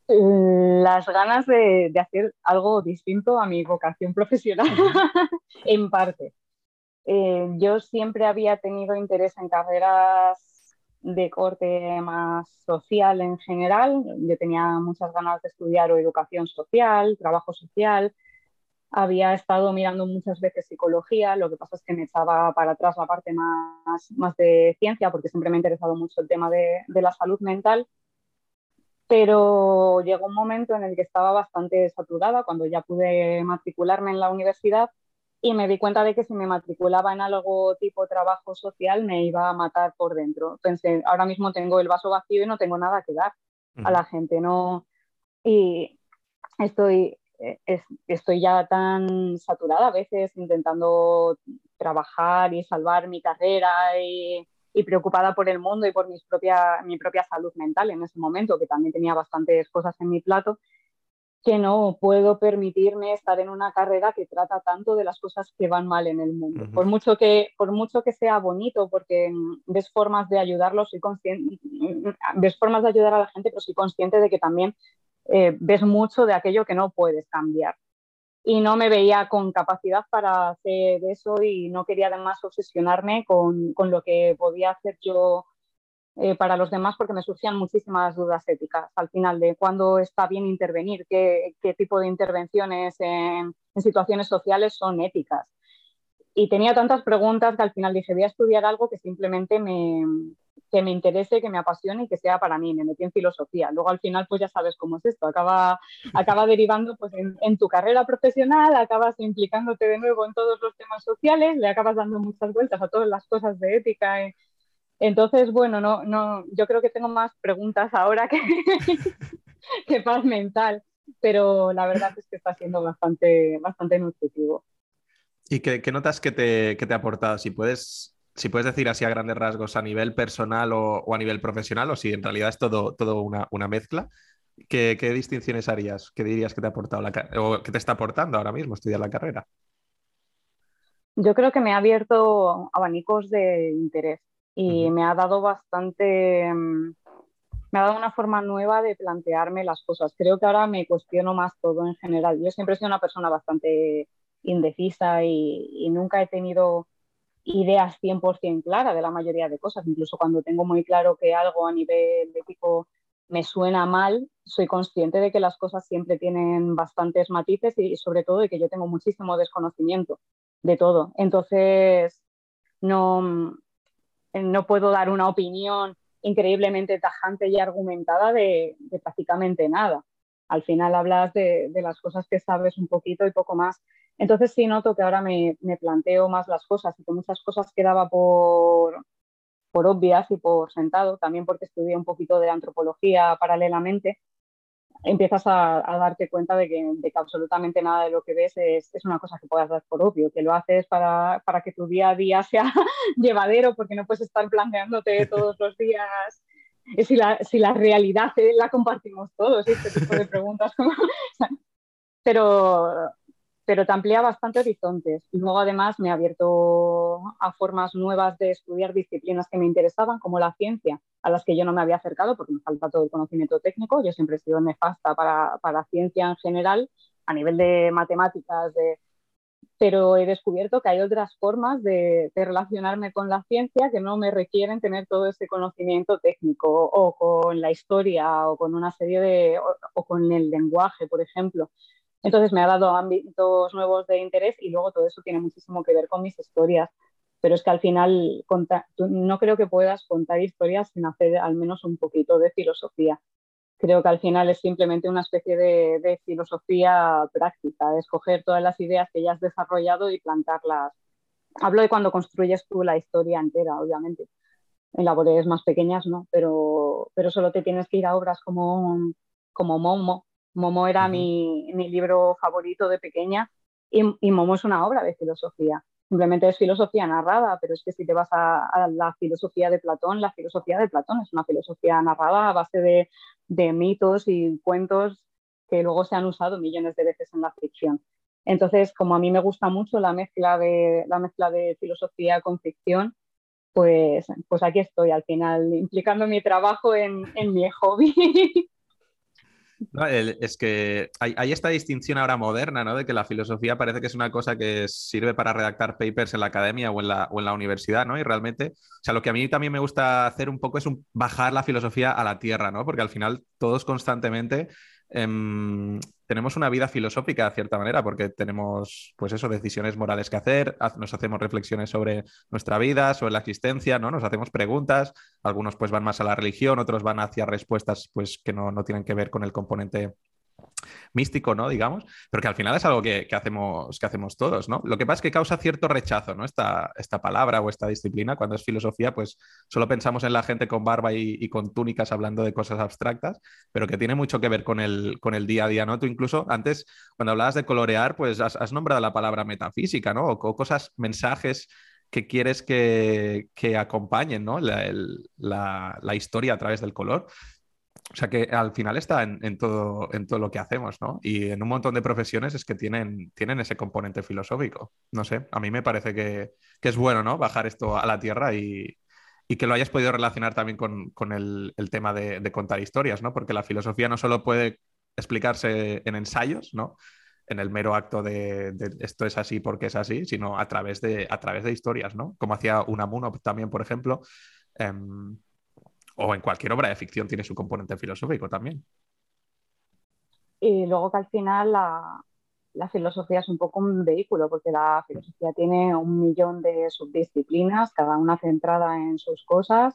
Las ganas de, hacer algo distinto a mi vocación profesional, en parte. Eh, yo siempre había tenido interés en carreras de corte más social en general. Yo tenía muchas ganas de estudiar o educación social, trabajo social. Había estado mirando muchas veces psicología, lo que pasa es que me echaba para atrás la parte más, más de ciencia, porque siempre me ha interesado mucho el tema de, de la salud mental. Pero llegó un momento en el que estaba bastante saturada, cuando ya pude matricularme en la universidad y me di cuenta de que si me matriculaba en algo tipo trabajo social me iba a matar por dentro. Pensé, ahora mismo tengo el vaso vacío y no tengo nada que dar a la gente, ¿no? Y estoy, eh, estoy ya tan saturada a veces intentando trabajar y salvar mi carrera y, y preocupada por el mundo y por mis propia, mi propia salud mental en ese momento, que también tenía bastantes cosas en mi plato, que no puedo permitirme estar en una carrera que trata tanto de las cosas que van mal en el mundo. por, mucho que, por mucho que sea bonito, porque ves formas de ayudarlos, soy consciente, ves formas de ayudar a la gente, pero soy consciente de que también eh, ves mucho de aquello que no puedes cambiar. Y no me veía con capacidad para hacer eso y no quería además obsesionarme con, con lo que podía hacer yo eh, para los demás porque me surgían muchísimas dudas éticas al final de cuándo está bien intervenir, qué, qué tipo de intervenciones en, en, situaciones sociales son éticas. Y tenía tantas preguntas que al final dije, voy a estudiar algo que simplemente me, que me interese, que me apasione y que sea para mí. Me metí en filosofía. Luego al final, pues ya sabes cómo es esto. Acaba, acaba derivando pues, en, en, tu carrera profesional, acabas implicándote de nuevo en todos los temas sociales, le acabas dando muchas vueltas a todas las cosas de ética entonces, bueno, no, no, yo creo que tengo más preguntas ahora que, que paz mental, pero la verdad es que está siendo bastante, bastante nutritivo. ¿Y qué, notas que te, que te, ha aportado? Si puedes, si puedes decir así a grandes rasgos a nivel personal o, a nivel profesional, o si en realidad es todo, todo una, una mezcla, ¿qué, ¿qué, distinciones harías? ¿Qué dirías que te ha aportado la, o que te está aportando ahora mismo estudiar la carrera? Yo creo que me ha abierto abanicos de interés y me ha dado bastante, mm, me ha dado una forma nueva de plantearme las cosas. Creo que ahora me cuestiono más todo en general. Yo siempre he sido una persona bastante indecisa y, nunca he tenido ideas 100% claras de la mayoría de cosas. Incluso cuando tengo muy claro que algo a nivel ético me suena mal, soy consciente de que las cosas siempre tienen bastantes matices y sobre todo de que yo tengo muchísimo desconocimiento de todo. Entonces, no, no puedo dar una opinión increíblemente tajante y argumentada de, prácticamente nada. Al final hablas de, las cosas que sabes un poquito y poco más. Entonces sí noto que ahora me, planteo más las cosas y que muchas cosas quedaba por, por obvias y por sentado, también porque estudié un poquito de antropología paralelamente empiezas a, darte cuenta de que, absolutamente nada de lo que ves es, una cosa que puedas dar por obvio, que lo haces para, que tu día a día sea llevadero, porque no puedes estar planteándote todos los días si la, si la realidad eh, la compartimos todos, este tipo de preguntas. Pero pero te amplía bastante horizontes. Y luego además me ha abierto a formas nuevas de estudiar disciplinas que me interesaban, como la ciencia, a las que yo no me había acercado porque me falta todo el conocimiento técnico. Yo siempre he sido nefasta para, para ciencia en general, a nivel de matemáticas, de... pero he descubierto que hay otras formas de, relacionarme con la ciencia que no me requieren tener todo ese conocimiento técnico o con la historia o con una serie de... o con el lenguaje, por ejemplo. Entonces me ha dado ámbitos nuevos de interés y luego todo eso tiene muchísimo que ver con mis historias. Pero es que al final no creo que puedas contar historias sin hacer al menos un poquito de filosofía. Creo que al final es simplemente una especie de, filosofía práctica, escoger todas las ideas que ya has desarrollado y plantarlas. Hablo de cuando construyes tú la historia entera, obviamente. En labores más pequeñas no, pero, pero solo te tienes que ir a obras como, como Momo, Momo era mi, libro favorito de pequeña y, Momo es una obra de filosofía. Simplemente es filosofía narrada, pero es que si te vas a, la filosofía de Platón, la filosofía de Platón es una filosofía narrada a base de, de mitos y cuentos que luego se han usado millones de veces en la ficción. Entonces, como a mí me gusta mucho la mezcla de, la mezcla de filosofía con ficción, pues, pues aquí estoy al final implicando mi trabajo en, en mi hobby. es que hay, esta distinción ahora moderna, ¿no? De que la filosofía parece que es una cosa que sirve para redactar papers en la academia o en la, o en la universidad, ¿no? Y realmente, o sea, lo que a mí también me gusta hacer un poco es bajar la filosofía a la tierra, ¿no? Porque al final todos constantemente Em, tenemos una vida filosófica de cierta manera, porque tenemos, pues eso, decisiones morales que hacer, nos hacemos reflexiones sobre nuestra vida, sobre la existencia, ¿no? Nos hacemos preguntas, algunos pues van más a la religión, otros van hacia respuestas pues que no, no tienen que ver con el componente místico, ¿no? Digamos, pero que al final es algo que, hacemos, que hacemos todos, ¿no? Lo que pasa es que causa cierto rechazo, ¿no? Esta, esta palabra o esta disciplina, cuando es filosofía, pues solo pensamos en la gente con barba y, con túnicas hablando de cosas abstractas, pero que tiene mucho que ver con el, con el día a día, ¿no? Tú incluso antes, cuando hablabas de colorear, pues has, nombrado la palabra metafísica, ¿no? O, cosas, mensajes que quieres que, acompañen ¿no? la, la, historia a través del color. O sea que al final está en, todo, en todo lo que hacemos, ¿no? Y en un montón de profesiones es que tienen, tienen ese componente filosófico. No sé, a mí me parece que, es bueno, ¿no? Bajar esto a la tierra y, que lo hayas podido relacionar también con, el, tema de, contar historias, ¿no? Porque la filosofía no solo puede explicarse en ensayos, ¿no? En el mero acto de, esto es así porque es así, sino a través de, a través de historias, ¿no? Como hacía Unamuno también, por ejemplo. Em, o en cualquier obra de ficción tiene su componente filosófico también. Y luego que al final la, filosofía es un poco un vehículo, porque la filosofía tiene un millón de subdisciplinas, cada una centrada en sus cosas,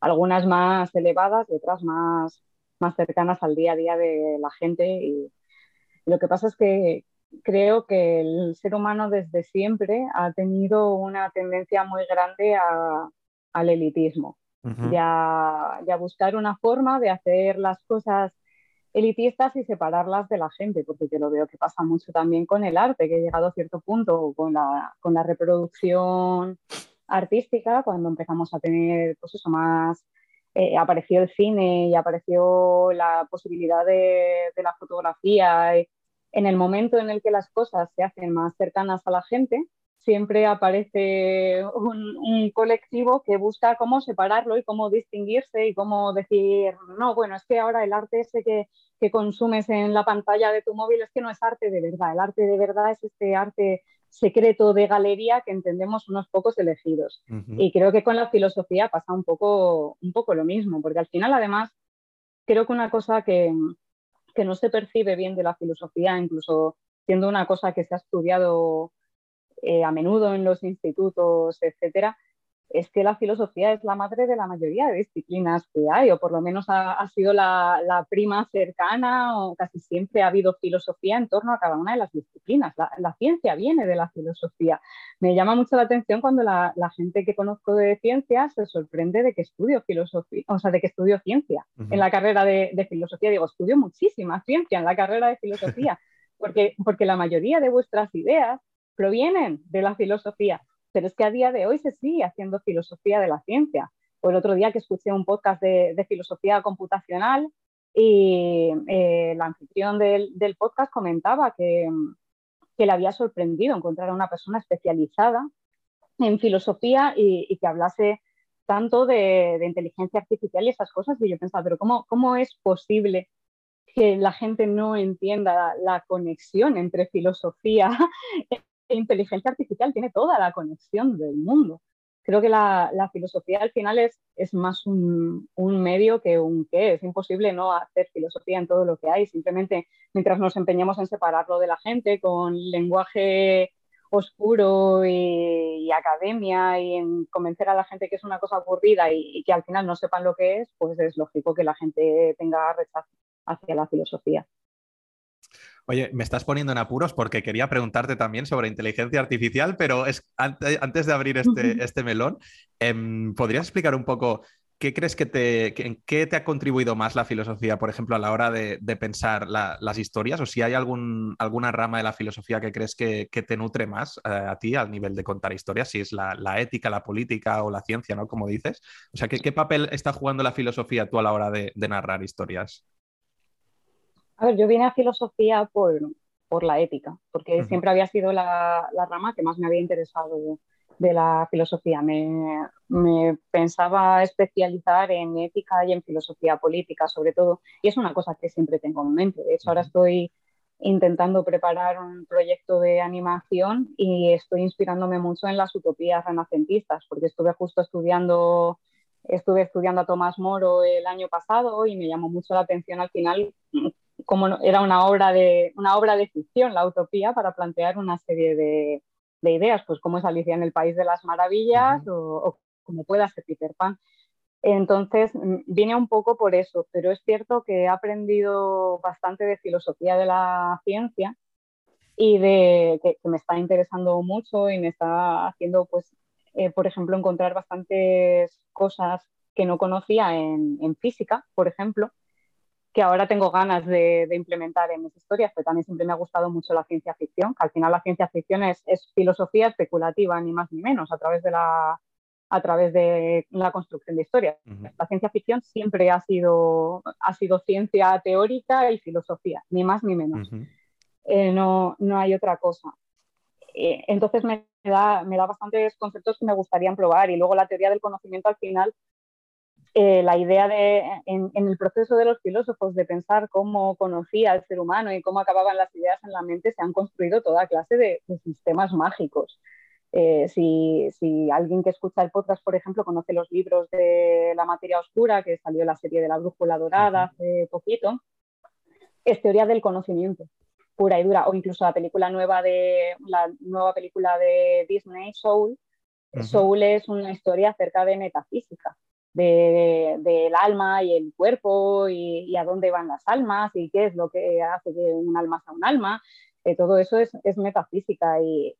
algunas más elevadas y otras más, más cercanas al día a día de la gente. Y lo que pasa es que creo que el ser humano desde siempre ha tenido una tendencia muy grande al elitismo ya, ya buscar una forma de hacer las cosas elitistas y separarlas de la gente, porque yo lo veo que pasa mucho también con el arte, que he llegado a cierto punto con la, con la reproducción artística, cuando empezamos a tener, pues eso, más, eh, apareció el cine y apareció la posibilidad de, de, la fotografía. En el momento en el que las cosas se hacen más cercanas a la gente, siempre aparece un, colectivo que busca cómo separarlo y cómo distinguirse y cómo decir, no, bueno, es que ahora el arte ese que, que, consumes en la pantalla de tu móvil es que no es arte de verdad, el arte de verdad es este arte secreto de galería que entendemos unos pocos elegidos. Y creo que con la filosofía pasa un poco, un poco lo mismo, porque al final además creo que una cosa que, que no se percibe bien de la filosofía, incluso siendo una cosa que se ha estudiado eh, a menudo en los institutos, etcétera, es que la filosofía es la madre de la mayoría de disciplinas que hay, o por lo menos ha, sido la, prima cercana, o casi siempre ha habido filosofía en torno a cada una de las disciplinas. La, ciencia viene de la filosofía. Me llama mucho la atención cuando la, gente que conozco de ciencia se sorprende de que estudio filosofía, o sea, de que estudio ciencia en la carrera de, de, filosofía. Digo, estudio muchísima ciencia en la carrera de filosofía, porque, porque la mayoría de vuestras ideas provienen de la filosofía, pero es que a día de hoy se sigue haciendo filosofía de la ciencia. O el otro día que escuché un podcast de, filosofía computacional y eh, la anfitrión del, podcast comentaba que, le había sorprendido encontrar a una persona especializada en filosofía y, que hablase tanto de, inteligencia artificial y esas cosas. Y yo pensaba, pero ¿cómo, cómo es posible que la gente no entienda la conexión entre filosofía inteligencia artificial tiene toda la conexión del mundo. Creo que la, filosofía al final es, más un, medio que un qué. Es imposible no hacer filosofía en todo lo que hay. Simplemente mientras nos empeñemos en separarlo de la gente con lenguaje oscuro y, academia y en convencer a la gente que es una cosa aburrida y, que al final no sepan lo que es, pues es lógico que la gente tenga rechazo hacia la filosofía. Oye, me estás poniendo en apuros porque quería preguntarte también sobre inteligencia artificial, pero es, antes, de abrir este, este melón, em, ¿podrías explicar un poco qué crees que te, en qué te ha contribuido más la filosofía, por ejemplo, a la hora de, pensar las historias? O si hay algún, alguna rama de la filosofía que crees que, te nutre más eh, a ti al nivel de contar historias, si es la, ética, la política o la ciencia, ¿no? Como dices. O sea, ¿qué, papel está jugando la filosofía tú a la hora de narrar historias? A ver, yo vine a filosofía por, por la ética, porque siempre había sido la, la, rama que más me había interesado de la filosofía. Me, me, pensaba especializar en ética y en filosofía política, sobre todo, y es una cosa que siempre tengo en mente. De hecho, ahora estoy intentando preparar un proyecto de animación y estoy inspirándome mucho en las utopías renacentistas, porque estuve justo estudiando estuve estudiando a Tomás Moro el año pasado y me llamó mucho la atención al final como era una obra, de, una obra de ficción, la utopía, para plantear una serie de, ideas, pues como es Alicia en el País de las Maravillas o, como pueda ser Peter Pan. Entonces, mm, vine un poco por eso, pero es cierto que he aprendido bastante de filosofía de la ciencia y de que, me está interesando mucho y me está haciendo, pues, eh, por ejemplo, encontrar bastantes cosas que no conocía en, en física, por ejemplo, que ahora tengo ganas de, implementar en mis historias, pero también siempre me ha gustado mucho la ciencia ficción, que al final la ciencia ficción es, filosofía especulativa, ni más ni menos, a través de la, a través de la construcción de historias. La ciencia ficción siempre ha sido, ha sido ciencia teórica y filosofía, ni más ni menos. Eh, no, no hay otra cosa. Eh, entonces me da, me da bastantes conceptos que me gustaría probar y luego la teoría del conocimiento al final eh, la idea de, en, el proceso de los filósofos de pensar cómo conocía al ser humano y cómo acababan las ideas en la mente, se han construido toda clase de, sistemas mágicos. Eh, si, si, alguien que escucha el podcast, por ejemplo, conoce los libros de La materia oscura, que salió la serie de la brújula dorada hace poquito, es teoría del conocimiento pura y dura, o incluso la película nueva de la nueva película de Disney, Soul. Soul es una historia acerca de metafísica del alma y el cuerpo y, a dónde van las almas y qué es lo que hace que un alma sea un alma. Eh, todo eso es, metafísica y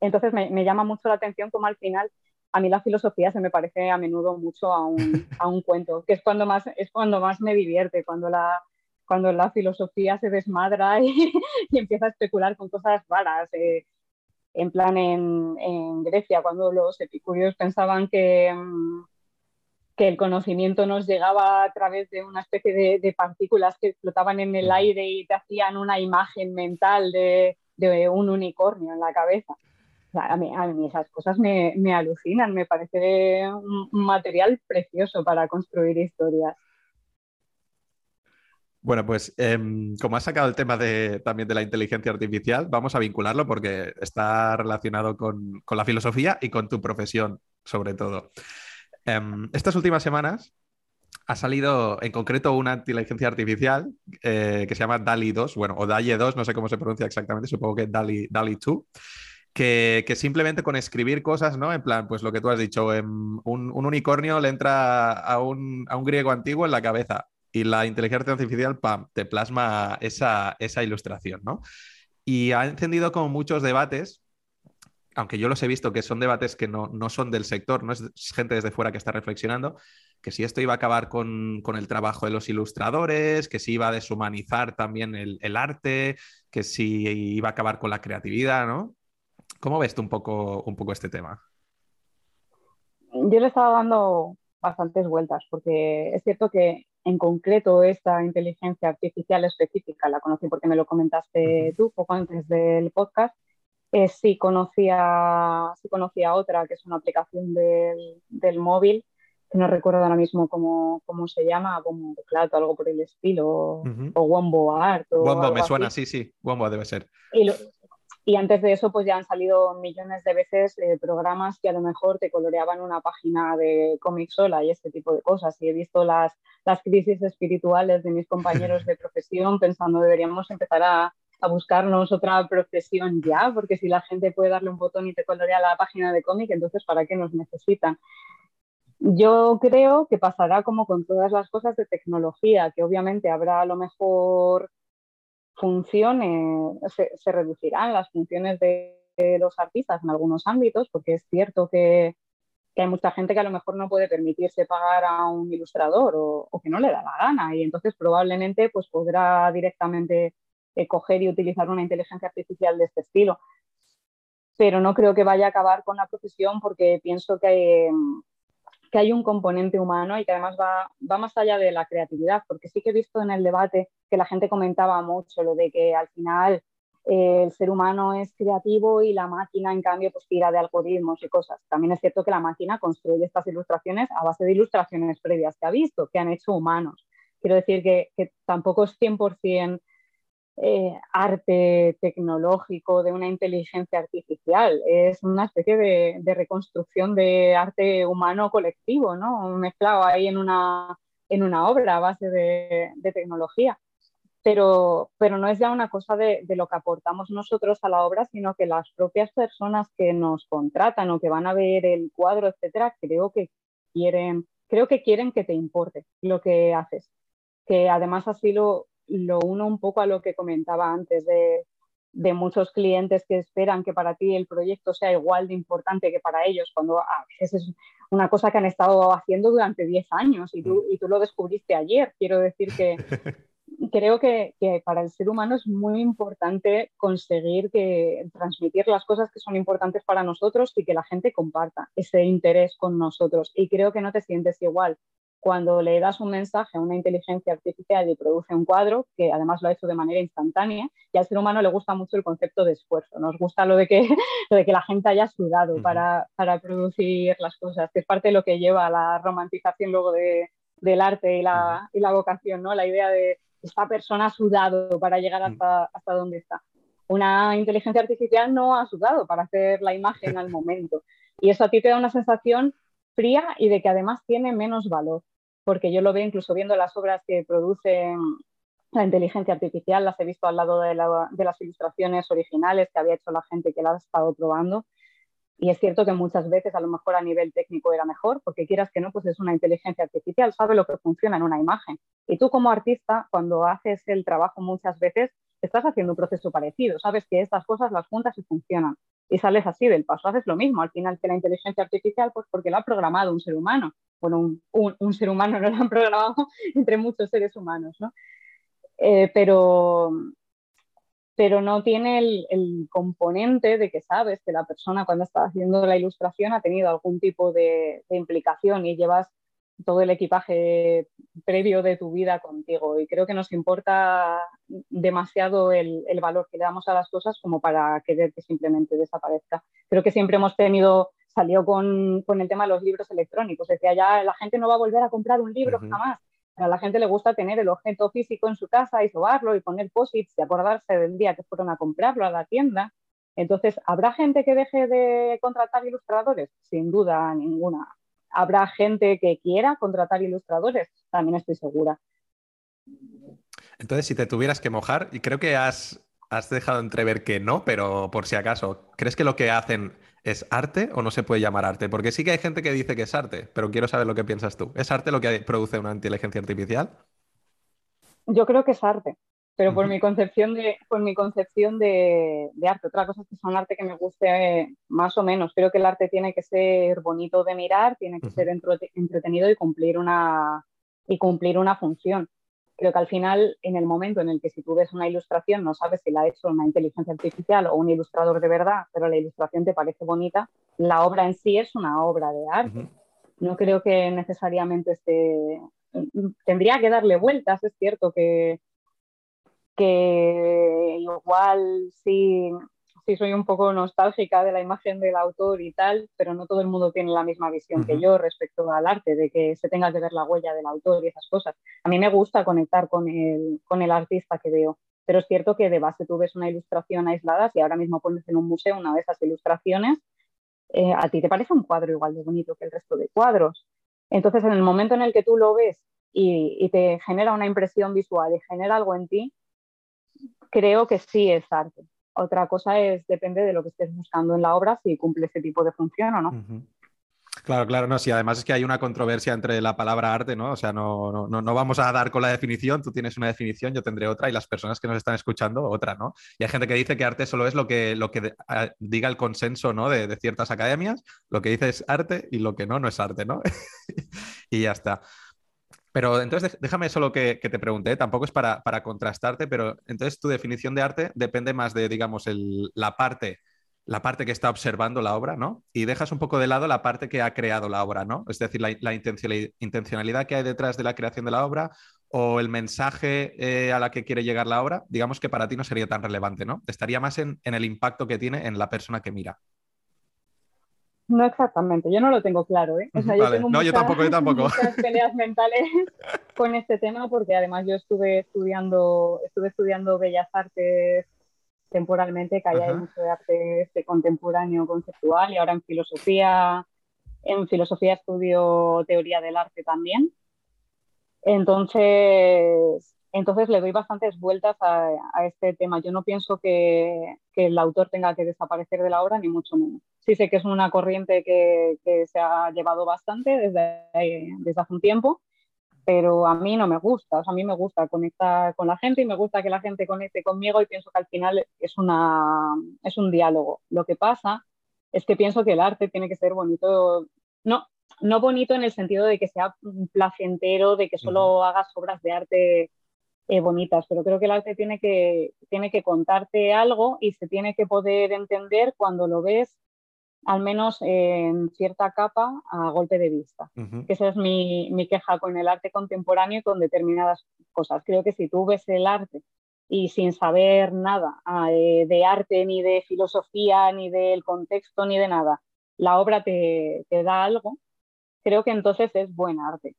entonces me, llama mucho la atención como al final a mí la filosofía se me parece a menudo mucho a un, a un cuento, que es cuando, más, es cuando más me divierte, cuando la, cuando la filosofía se desmadra y, empieza a especular con cosas raras. Eh, en plan en, en, Grecia, cuando los epicúreos pensaban que, mm, que el conocimiento nos llegaba a través de una especie de, partículas que flotaban en el aire y te hacían una imagen mental de, un unicornio en la cabeza. a, mí, a mí esas cosas me, me alucinan, me parece un material precioso para construir historias. Bueno, pues em, como has sacado el tema de, también de la inteligencia artificial, vamos a vincularlo porque está relacionado con, la filosofía y con tu profesión, sobre todo. Em, estas últimas semanas ha salido en concreto una inteligencia artificial eh, que se llama DALI 2, bueno, o DALI 2, no sé cómo se pronuncia exactamente, supongo que DALI, DALI 2. Que, simplemente con escribir cosas, ¿no? En plan, pues lo que tú has dicho, em, un, unicornio le entra a un, griego antiguo en la cabeza y la inteligencia artificial te plasma esa, ilustración, ¿no? Y ha encendido como muchos debates, aunque yo los he visto que son debates que no, son del sector, no es gente desde fuera que está reflexionando, que si esto iba a acabar con, el trabajo de los ilustradores, que si iba a deshumanizar también el, arte, que si iba a acabar con la creatividad, ¿no? ¿Cómo ves tú un poco, un poco este tema? Yo le estaba dando bastantes vueltas, porque es cierto que en concreto esta inteligencia artificial específica, la conocí porque me lo comentaste tú poco antes del podcast, eh, sí, conocía, sí conocía otra, que es una aplicación del, del móvil, que no recuerdo ahora mismo cómo, cómo se llama, como Clato, algo por el estilo, o Wombo Art. Wombo me suena, sí, sí, Wombo debe ser. Y y antes de eso, pues ya han salido millones de veces eh, programas que a lo mejor te coloreaban una página de cómic sola y este tipo de cosas. Y he visto las, las crisis espirituales de mis compañeros de profesión pensando deberíamos empezar a, a buscarnos otra profesión ya, porque si la gente puede darle un botón y te colorea la página de cómic, entonces ¿para qué nos necesitan? Yo creo que pasará como con todas las cosas de tecnología, que obviamente habrá a lo mejor funciones, se, reducirán las funciones de, los artistas en algunos ámbitos, porque es cierto que, hay mucha gente que a lo mejor no puede permitirse pagar a un ilustrador o, que no le da la gana y entonces probablemente pues podrá directamente eh, coger y utilizar una inteligencia artificial de este estilo. Pero no creo que vaya a acabar con la profesión porque pienso que, que hay un componente humano y que además va, va más allá de la creatividad, porque sí que he visto en el debate que la gente comentaba mucho lo de que al final eh, el ser humano es creativo y la máquina, en cambio, pues tira de algoritmos y cosas. También es cierto que la máquina construye estas ilustraciones a base de ilustraciones previas que ha visto, que han hecho humanos. Quiero decir que, que tampoco es 100% eh, arte tecnológico de una inteligencia artificial, es una especie de, reconstrucción de arte humano colectivo, ¿no? mezclado ahí en una, en una obra a base de, tecnología. Pero, pero, no es ya una cosa de, de, lo que aportamos nosotros a la obra, sino que las propias personas que nos contratan o que van a ver el cuadro, etcétera, creo que quieren, creo que quieren que te importe lo que haces. Que además así lo, lo uno un poco a lo que comentaba antes de, muchos clientes que esperan que para ti el proyecto sea igual de importante que para ellos, cuando a veces es una cosa que han estado haciendo durante 10 años y tú, y tú lo descubriste ayer. Quiero decir que creo que, que, para el ser humano es muy importante conseguir que, transmitir las cosas que son importantes para nosotros y que la gente comparta ese interés con nosotros. Y creo que no te sientes igual cuando le das un mensaje a una inteligencia artificial y produce un cuadro, que además lo ha hecho de manera instantánea, y al ser humano le gusta mucho el concepto de esfuerzo. Nos gusta lo de que, de que la gente haya sudado para, para, producir las cosas, que es parte de lo que lleva a la romantización luego de, del arte y la, y la, vocación, ¿no? la idea de esta persona ha sudado para llegar hasta, hasta donde está. Una inteligencia artificial no ha sudado para hacer la imagen al momento. Y eso a ti te da una sensación fría y de que además tiene menos valor, porque yo lo veo incluso viendo las obras que produce la inteligencia artificial, las he visto al lado de, las ilustraciones originales que había hecho la gente que las ha estado probando. Y es cierto que muchas veces a lo mejor a nivel técnico era mejor, porque quieras que no, pues es una inteligencia artificial, sabe lo que funciona en una imagen. Y tú como artista, cuando haces el trabajo muchas veces, estás haciendo un proceso parecido, sabes que estas cosas las juntas y funcionan y sales así del paso. Haces lo mismo al final que la inteligencia artificial, pues porque lo ha programado un ser humano. Bueno, un, ser humano no lo han programado entre muchos seres humanos, ¿no? Eh, pero, pero no tiene el, componente de que sabes que la persona cuando está haciendo la ilustración ha tenido algún tipo de, implicación y llevas todo el equipaje previo de tu vida contigo y creo que nos importa demasiado el, valor que le damos a las cosas como para querer que simplemente desaparezca. Creo que siempre hemos tenido, salió con, el tema de los libros electrónicos, decía ya la gente no va a volver a comprar un libro jamás. A la gente le gusta tener el objeto físico en su casa y sobarlo y poner posits y acordarse del día que fueron a comprarlo a la tienda. Entonces, ¿habrá gente que deje de contratar ilustradores? Sin duda ninguna habrá gente que quiera contratar ilustradores, también estoy segura. Entonces, si te tuvieras que mojar, y creo que has, has dejado entrever que no, pero por si acaso, ¿crees que lo que hacen es arte o no se puede llamar arte? Porque sí que hay gente que dice que es arte, pero quiero saber lo que piensas tú. ¿Es arte lo que produce una inteligencia artificial? Yo creo que es arte pero por mi concepción de, por mi concepción de, arte. Otra cosa es que son arte que me guste más o menos. Creo que el arte tiene que ser bonito de mirar, tiene que ser entretenido y cumplir, una, y cumplir una función. Creo que al final, en el momento en el que si tú ves una ilustración, no sabes si la ha hecho una inteligencia artificial o un ilustrador de verdad, pero la ilustración te parece bonita, la obra en sí es una obra de arte. No creo que necesariamente esté... Tendría que darle vueltas, es cierto que que igual sí, sí soy un poco nostálgica de la imagen del autor y tal, pero no todo el mundo tiene la misma visión que yo respecto al arte, de que se tenga que ver la huella del autor y esas cosas. A mí me gusta conectar con el, con el artista que veo, pero es cierto que de base tú ves una ilustración aislada, si ahora mismo pones en un museo una de esas ilustraciones, eh, a ti te parece un cuadro igual de bonito que el resto de cuadros. Entonces, en el momento en el que tú lo ves y, y te genera una impresión visual y genera algo en ti, creo que sí es arte. Otra cosa es, depende de lo que estés buscando en la obra, si cumple ese tipo de función o no. Claro, claro, no, sí, además es que hay una controversia entre la palabra arte, ¿no? O sea, no, no, no, vamos a dar con la definición, tú tienes una definición, yo tendré otra y las personas que nos están escuchando otra, ¿no? Y hay gente que dice que arte solo es lo que, lo que diga el consenso, ¿no? De, de ciertas academias, lo que dice es arte y lo que no, no es arte, ¿no? y ya está. Pero entonces déjame solo que, te pregunte, ¿eh? tampoco es para, contrastarte, pero entonces tu definición de arte depende más de, digamos, la, parte, la parte que está observando la obra, ¿no? Y dejas un poco de lado la parte que ha creado la obra, ¿no? Es decir, la, intencionalidad que hay detrás de la creación de la obra o el mensaje eh, a la que quiere llegar la obra, digamos que para ti no sería tan relevante, ¿no? Estaría más en el impacto que tiene en la persona que mira. No exactamente, yo no lo tengo claro, ¿eh? yo tengo no, yo tampoco, yo tampoco. Muchas peleas mentales con este tema porque además yo estuve estudiando, estuve estudiando Bellas Artes temporalmente, que hay mucho de arte este contemporáneo conceptual y ahora en filosofía, en filosofía estudio teoría del arte también. Entonces, entonces le doy bastantes vueltas a, este tema. Yo no pienso que, el autor tenga que desaparecer de la obra, ni mucho menos. Sí sé que es una corriente que, se ha llevado bastante desde, desde, hace un tiempo, pero a mí no me gusta. a mí me gusta conectar con la gente y me gusta que la gente conecte conmigo y pienso que al final es, una, es un diálogo. Lo que pasa es que pienso que el arte tiene que ser bonito, no, no bonito en el sentido de que sea placentero, de que solo hagas obras de arte eh, bonitas, pero creo que el arte tiene que, tiene que contarte algo y se tiene que poder entender cuando lo ves, al menos en cierta capa, a golpe de vista. Esa es mi, mi, queja con el arte contemporáneo y con determinadas cosas. Creo que si tú ves el arte y sin saber nada ah, de, arte, ni de filosofía, ni del contexto, ni de nada, la obra te, te da algo, creo que entonces es buen arte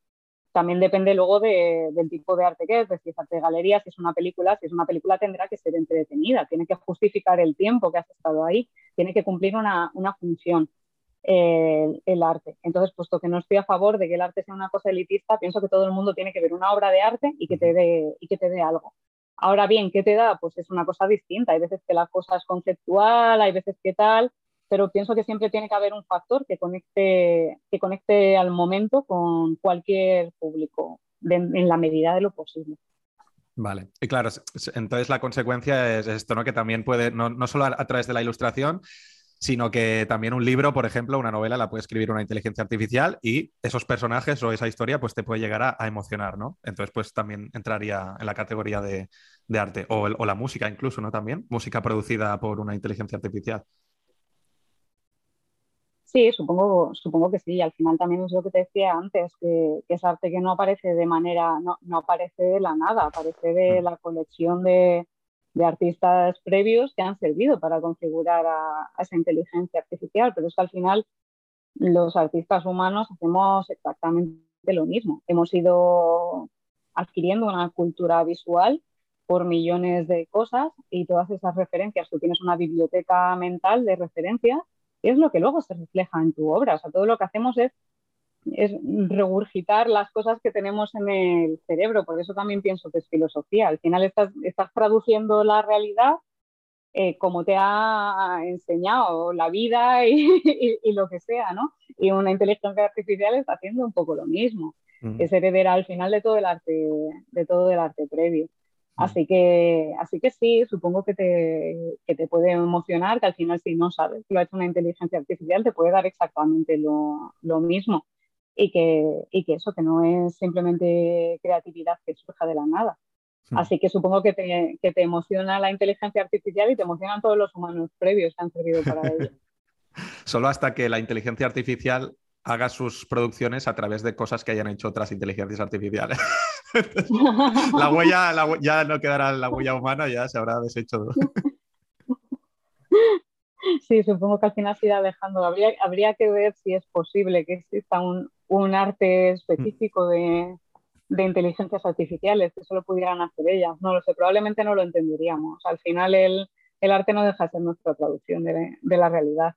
también depende luego del tipo de arte que es, de si es arte de galería, si es una película, si es una película tendrá que ser entretenida, tiene que justificar el tiempo que has estado ahí, tiene que cumplir una, función eh, el arte. Entonces, puesto que no estoy a favor de que el arte sea una cosa elitista, pienso que todo el mundo tiene que ver una obra de arte y que te dé, y que te dé algo. Ahora bien, ¿qué te da? Pues es una cosa distinta. Hay veces que la cosa es conceptual, hay veces que tal, pero pienso que siempre tiene que haber un factor que conecte, que conecte al momento con cualquier público, en la medida de lo posible. Vale, y claro, entonces la consecuencia es esto, ¿no? Que también puede, no, no solo a, través de la ilustración, sino que también un libro, por ejemplo, una novela, la puede escribir una inteligencia artificial y esos personajes o esa historia pues te puede llegar a, emocionar, ¿no? Entonces pues también entraría en la categoría de, arte o, la música incluso, ¿no? También, música producida por una inteligencia artificial. Sí, supongo, supongo que sí. Al final también es lo que te decía antes, que, es arte que no aparece de manera, no, no, aparece de la nada, aparece de mm. la colección de, de, artistas previos que han servido para configurar a, esa inteligencia artificial. Pero es que al final los artistas humanos hacemos exactamente lo mismo. Hemos ido adquiriendo una cultura visual por millones de cosas y todas esas referencias, tú tienes una biblioteca mental de referencias es lo que luego se refleja en tu obra. O sea, todo lo que hacemos es, es regurgitar las cosas que tenemos en el cerebro. Por eso también pienso que es filosofía. Al final estás, estás traduciendo la realidad eh, como te ha enseñado la vida y, lo que sea, ¿no? Y una inteligencia artificial está haciendo un poco lo mismo. Es heredera al final de todo el arte, de todo el arte previo. Así que, así que sí, supongo que te, que te puede emocionar, que al final si no sabes que lo ha hecho una inteligencia artificial te puede dar exactamente lo, lo mismo. Y que, y que, eso, que no es simplemente creatividad que surja de la nada. Hmm. Así que supongo que te, que te, emociona la inteligencia artificial y te emocionan todos los humanos previos que han servido para ello. Solo hasta que la inteligencia artificial haga sus producciones a través de cosas que hayan hecho otras inteligencias artificiales. la huella, ya no quedará la huella humana, ya se habrá deshecho. Sí, supongo que al final se irá dejando. Habría, habría que ver si es posible que exista un, un arte específico de, de, inteligencias artificiales, que solo pudieran hacer ellas. No lo sé, probablemente no lo entenderíamos. Al final el, el arte no deja de ser nuestra traducción de, de la realidad.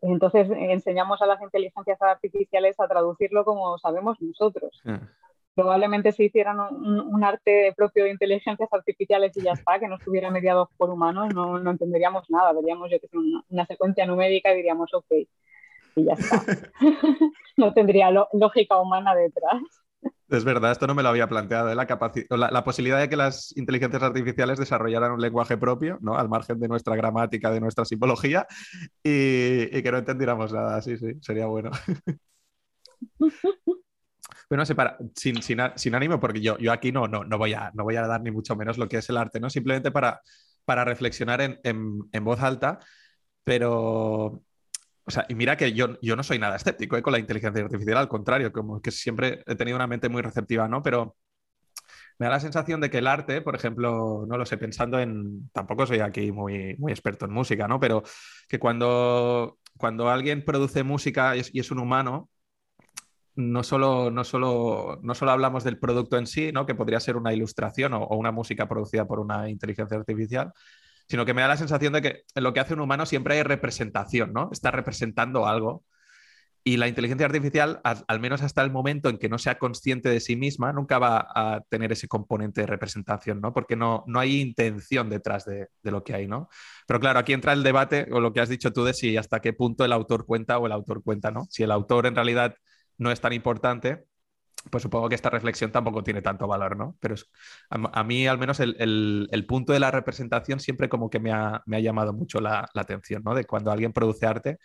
Entonces enseñamos a las inteligencias artificiales a traducirlo como sabemos nosotros. Probablemente si hicieran un, arte propio de inteligencias artificiales y ya está, que no estuviera mediado por humanos, no, no entenderíamos nada. Veríamos yo que es una, secuencia numérica y diríamos, ok, y ya está. no tendría lógica humana detrás. Es verdad, esto no me lo había planteado, ¿eh? la, la, posibilidad de que las inteligencias artificiales desarrollaran un lenguaje propio, ¿no? al margen de nuestra gramática, de nuestra simbología, y, y que no entendiéramos nada. Sí, sí, sería bueno. Pero no sé, para, sin, sin, ánimo, porque yo, yo aquí no, no, no, voy a, no voy a dar ni mucho menos lo que es el arte, ¿no? Simplemente para, para reflexionar en, en, voz alta, pero o sea, y mira que yo, yo no soy nada escéptico ¿eh? con la inteligencia artificial, al contrario, como que siempre he tenido una mente muy receptiva, ¿no? Pero me da la sensación de que el arte, por ejemplo, no lo sé, pensando en, tampoco soy aquí muy, muy experto en música, ¿no? Pero que cuando, cuando alguien produce música y es un humano, no solo, no, solo, no solo hablamos del producto en sí, ¿no? que podría ser una ilustración o, una música producida por una inteligencia artificial, sino que me da la sensación de que en lo que hace un humano siempre hay representación, ¿no? Está representando algo. Y la inteligencia artificial, al, menos hasta el momento en que no sea consciente de sí misma, nunca va a tener ese componente de representación, ¿no? Porque no, no hay intención detrás de, de, lo que hay, ¿no? Pero claro, aquí entra el debate, o lo que has dicho tú, de si hasta qué punto el autor cuenta o el autor cuenta, ¿no? Si el autor en realidad no es tan importante, pues supongo que esta reflexión tampoco tiene tanto valor, ¿no? Pero a, mí al menos el, punto de la representación siempre como que me ha, llamado mucho la, atención, ¿no? De cuando alguien produce arte,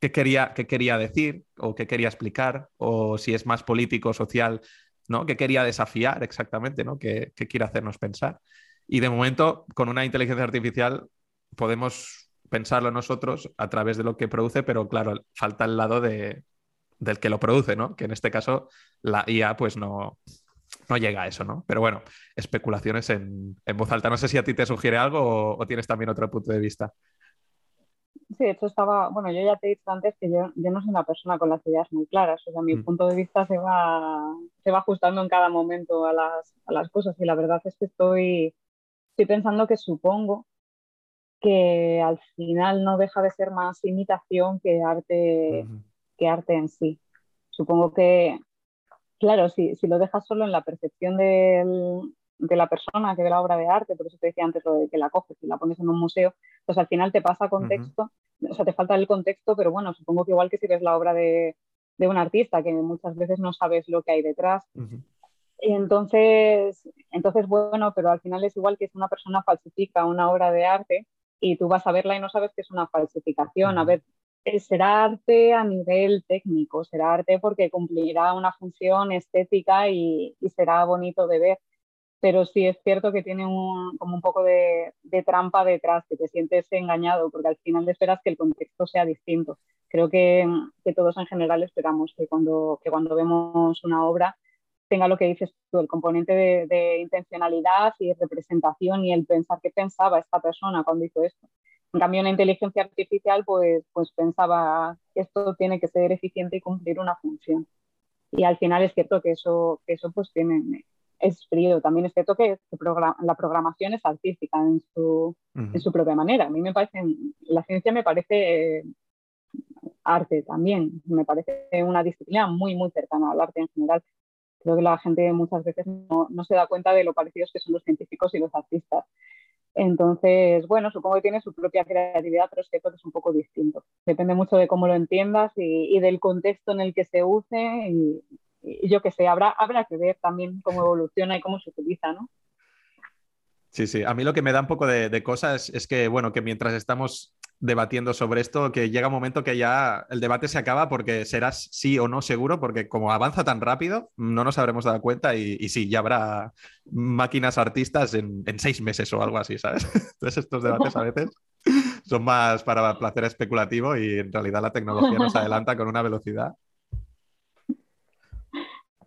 ¿qué quería, qué quería decir o qué quería explicar? O si es más político, social, ¿no? ¿Qué quería desafiar exactamente, ¿no? ¿Qué, qué quiere hacernos pensar? Y de momento, con una inteligencia artificial podemos pensarlo nosotros a través de lo que produce, pero claro, falta el lado de, del que lo produce, ¿no? Que en este caso la IA pues no, no llega a eso, ¿no? Pero bueno, especulaciones en, voz alta. No sé si a ti te sugiere algo o, tienes también otro punto de vista. Sí, de hecho estaba, bueno, yo ya te he dicho antes que yo, no soy una persona con las ideas muy claras, o sea, mi mm. punto de vista se va, se va ajustando en cada momento a las, a las cosas y la verdad es que estoy, estoy pensando que supongo que al final no deja de ser más imitación que arte, que arte en sí. Supongo que, claro, si, si lo dejas solo en la percepción de la persona que ve la obra de arte, por eso te decía antes lo de que la coges y la pones en un museo, pues al final te pasa contexto, o sea, te falta el contexto, pero bueno, supongo que igual que si ves la obra de, de un artista, que muchas veces no sabes lo que hay detrás. Entonces, entonces, bueno, pero al final es igual que si una persona falsifica una obra de arte y tú vas a verla y no sabes que es una falsificación. A ver, será arte a nivel técnico, será arte porque cumplirá una función estética y, será bonito de ver. pero sí es cierto que tiene un, como un poco de, trampa detrás, que te sientes engañado, porque al final esperas que el contexto sea distinto. Creo que, todos en general esperamos que cuando, que cuando vemos una obra tenga lo que dices tú, el componente de, intencionalidad y representación y el pensar qué pensaba esta persona cuando hizo esto. En cambio, una inteligencia artificial pues, pues pensaba esto tiene que ser eficiente y cumplir una función. Y al final es cierto que eso, que eso pues tiene, es frío. También es cierto que la programación es artística en su, en su propia manera. A mí me parece, la ciencia me parece eh, arte también, me parece una disciplina muy, muy cercana al arte en general. Creo que la gente muchas veces no, no se da cuenta de lo parecidos que son los científicos y los artistas. Entonces, bueno, supongo que tiene su propia creatividad, pero es que es un poco distinto. Depende mucho de cómo lo entiendas y, del contexto en el que se use y, yo qué sé, habrá, habrá que ver también cómo evoluciona y cómo se utiliza, ¿no? Sí, sí. A mí lo que me da un poco de, cosas es que, bueno, que mientras estamos debatiendo sobre esto, que llega un momento que ya el debate se acaba porque serás sí o no seguro, porque como avanza tan rápido, no nos habremos dado cuenta y, y sí, ya habrá máquinas artistas en, seis meses o algo así, ¿sabes? Entonces estos debates a veces son más para placer especulativo y en realidad la tecnología nos adelanta con una velocidad.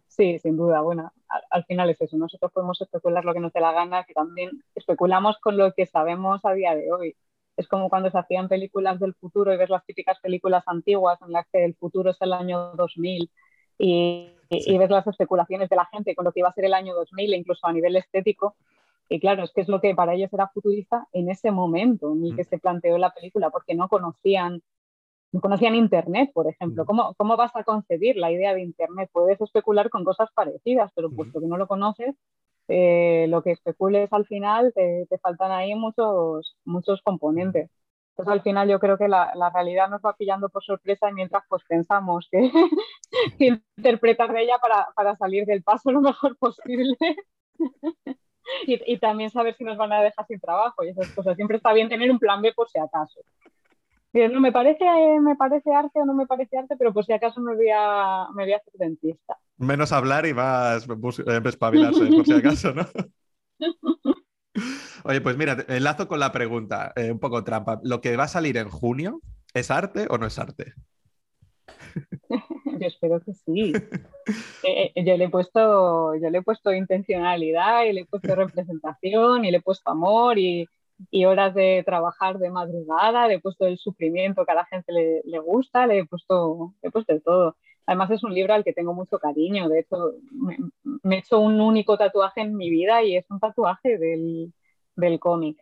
Sí, sin duda. Bueno, al, final es eso. Nosotros podemos especular lo que nos dé la gana, que también especulamos con lo que sabemos a día de hoy. Es como cuando se hacían películas del futuro y ves las típicas películas antiguas en las que el futuro es el año 2000 y, y, ves las especulaciones de la gente con lo que iba a ser el año 2000, incluso a nivel estético. Y claro, es que es lo que para ellos era futurista en ese momento en el que mm. se planteó la película, porque no conocían no conocían Internet, por ejemplo. ¿Cómo, ¿Cómo, vas a concebir la idea de Internet? Puedes especular con cosas parecidas, pero puesto que no lo conoces, eh, lo que especules al final te, te, faltan ahí muchos, muchos componentes. Entonces al final yo creo que la, la, realidad nos va pillando por sorpresa y mientras pues pensamos que, que interpretar de ella para, para, salir del paso lo mejor posible. y, y, también saber si nos van a dejar sin trabajo y esas cosas. Siempre está bien tener un plan B por si acaso no me parece, me parece arte o no me parece arte, pero por si acaso me voy a, me voy a hacer dentista. Menos hablar y más eh, espabilarse, por si acaso, ¿no? Oye, pues mira, enlazo con la pregunta, eh, un poco trampa. ¿Lo que va a salir en junio es arte o no es arte? yo espero que sí. Eh, yo, le he puesto, yo le he puesto intencionalidad y le he puesto representación y le he puesto amor y, y horas de trabajar de madrugada, le he puesto el sufrimiento que a la gente le, le gusta, le he puesto, he puesto de todo. Además es un libro al que tengo mucho cariño, de hecho me, he hecho un único tatuaje en mi vida y es un tatuaje del, del cómic.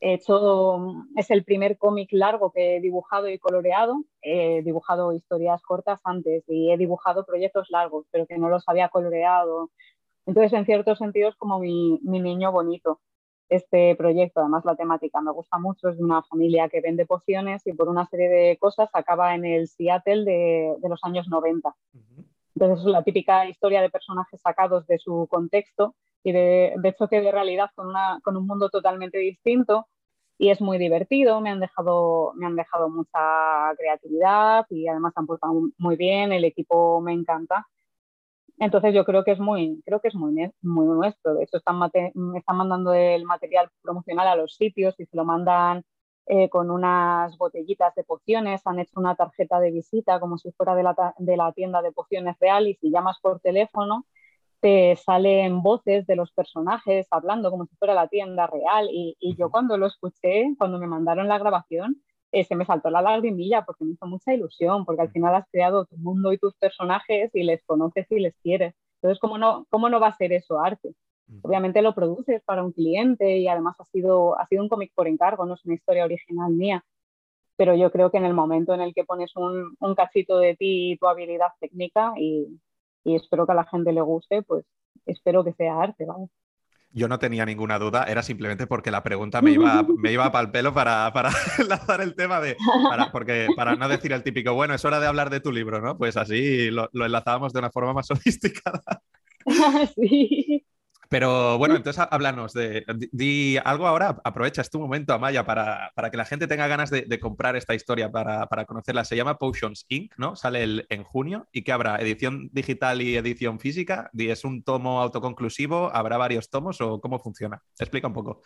He hecho, es el primer cómic largo que he dibujado y coloreado. He dibujado historias cortas antes y he dibujado proyectos largos, pero que no los había coloreado. Entonces, en ciertos sentidos, como mi, mi niño bonito este proyecto, además la temática me gusta mucho, es de una familia que vende pociones y por una serie de cosas acaba en el Seattle de, los años 90. Entonces es la típica historia de personajes sacados de su contexto y de, de choque de realidad con, una, con un mundo totalmente distinto. Y es muy divertido, me han dejado, me han dejado mucha creatividad y además han puesto muy bien, el equipo me encanta entonces yo creo que es muy, creo que es muy, muy nuestro. De hecho, están, están mandando el material promocional a los sitios y se lo mandan eh, con unas botellitas de pociones. Han hecho una tarjeta de visita como si fuera de la, de la tienda de pociones real y si llamas por teléfono te salen voces de los personajes hablando como si fuera la tienda real. Y, y yo cuando lo escuché, cuando me mandaron la grabación, eh, se me saltó la lagrimilla porque me hizo mucha ilusión, porque al final has creado tu mundo y tus personajes y les conoces y les quieres. Entonces, ¿cómo no, cómo no va a ser eso arte? Obviamente lo produces para un cliente y además ha sido, ha sido un cómic por encargo, no es una historia original mía. Pero yo creo que en el momento en el que pones un, un cachito de ti y tu habilidad técnica y, y espero que a la gente le guste, pues espero que sea arte, vamos yo no tenía ninguna duda, era simplemente porque la pregunta me iba, me iba para el pelo para, para enlazar el tema de, para, porque, para no decir el típico, bueno, es hora de hablar de tu libro, ¿no? Pues así lo, enlazábamos de una forma más sofisticada. sí. Pero bueno, entonces háblanos de, di algo ahora, aprovecha este momento, Amaya, para, para que la gente tenga ganas de, comprar esta historia para, para, conocerla. Se llama Potions Inc., ¿no? Sale en junio y que habrá edición digital y edición física. ¿Es un tomo autoconclusivo? ¿Habrá varios tomos o cómo funciona? Explica un poco.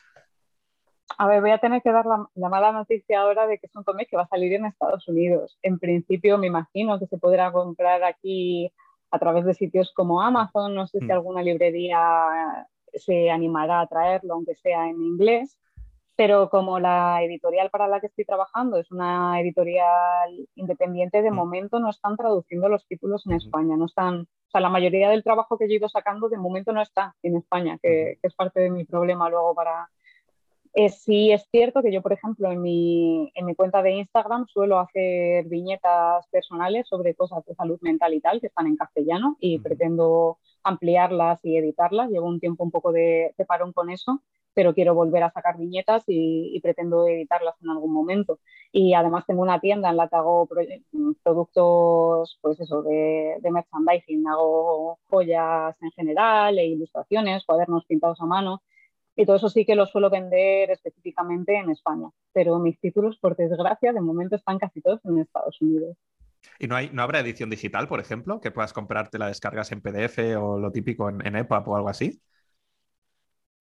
A ver, voy a tener que dar la, la, mala noticia ahora de que es un cómic que va a salir en Estados Unidos. En principio, me imagino que se podrá comprar aquí a través de sitios como Amazon, no sé si mm. alguna librería se animará a traerlo, aunque sea en inglés, pero como la editorial para la que estoy trabajando es una editorial independiente, de mm. momento no están traduciendo los títulos en España, no están, o sea, la mayoría del trabajo que yo he ido sacando de momento no está en España, que es parte de mi problema luego para, eh, sí es cierto que yo, por ejemplo, en mi, en mi, cuenta de Instagram suelo hacer viñetas personales sobre cosas de salud mental y tal, que están en castellano y pretendo ampliarlas y editarlas. Llevo un tiempo un poco de, parón con eso, pero quiero volver a sacar viñetas y, pretendo editarlas en algún momento. Y además tengo una tienda en la que hago productos, pues eso, de, de merchandising. Hago joyas en general e ilustraciones, cuadernos pintados a mano y todo eso sí que lo suelo vender específicamente en España, pero mis títulos, por desgracia, de momento están casi todos en Estados Unidos. ¿Y no, hay, no habrá edición digital, por ejemplo, que puedas comprarte la descargas en PDF o lo típico en, en EPUB o algo así?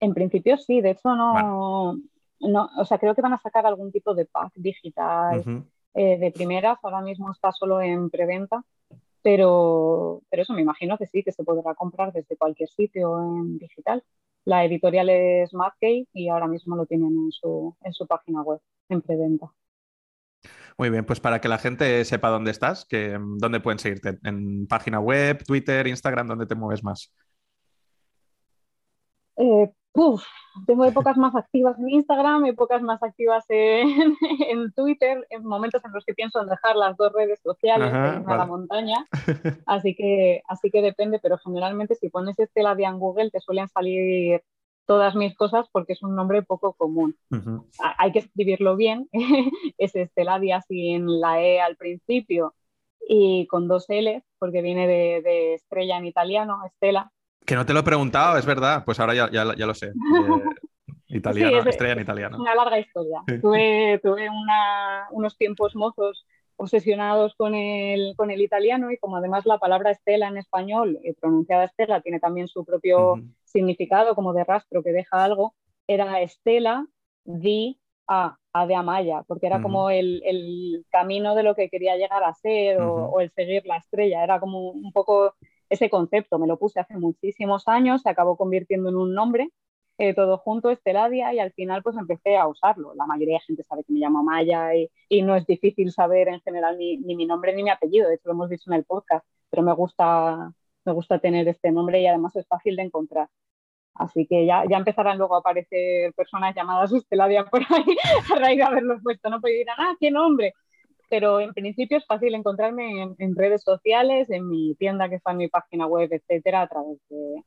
En principio sí, de hecho no, no, o sea, creo que van a sacar algún tipo de pack digital eh, de primeras, ahora mismo está solo en preventa, pero, pero eso me imagino que sí, que se podrá comprar desde cualquier sitio en digital. La editorial es Madkey y ahora mismo lo tienen en su, en su página web, en preventa. Muy bien, pues para que la gente sepa dónde estás, que, ¿dónde pueden seguirte? ¿En página web, Twitter, Instagram? ¿Dónde te mueves más? Eh, tengo épocas más activas en Instagram, épocas más activas en, en, Twitter, en momentos en los que pienso en dejar las dos redes sociales en la montaña. Así que, así que depende, pero generalmente si pones Estela en Google te suelen salir todas mis cosas porque es un nombre poco común. Hay que escribirlo bien, es Esteladia así en la E al principio y con dos L porque viene de, de estrella en italiano, Estela que no te lo he preguntado, es verdad. Pues ahora ya, ya, ya lo sé. Eh, italiano, estrella en italiano. Una larga historia. Tuve, tuve unos tiempos mozos obsesionados con el, con el italiano y como además la palabra estela en español, eh, pronunciada estela, tiene también su propio significado como de rastro que deja algo, era estela di a, a de Amaya, porque era como el, el, camino de lo que quería llegar a ser o, o, el seguir la estrella, era como un poco ese concepto me lo puse hace muchísimos años, se acabó convirtiendo en un nombre, eh, todo junto, Esteladia, y al final pues empecé a usarlo. La mayoría de gente sabe que me llamo Maya y, y no es difícil saber en general ni, ni, mi nombre ni mi apellido, de hecho lo hemos visto en el podcast, pero me gusta, me gusta tener este nombre y además es fácil de encontrar. Así que ya, ya empezarán luego a aparecer personas llamadas Esteladia por ahí a raíz de haberlo puesto, no puedo dirán, ah, qué nombre, pero en principio es fácil encontrarme en, redes sociales, en mi tienda que está en mi página web, etcétera, a través,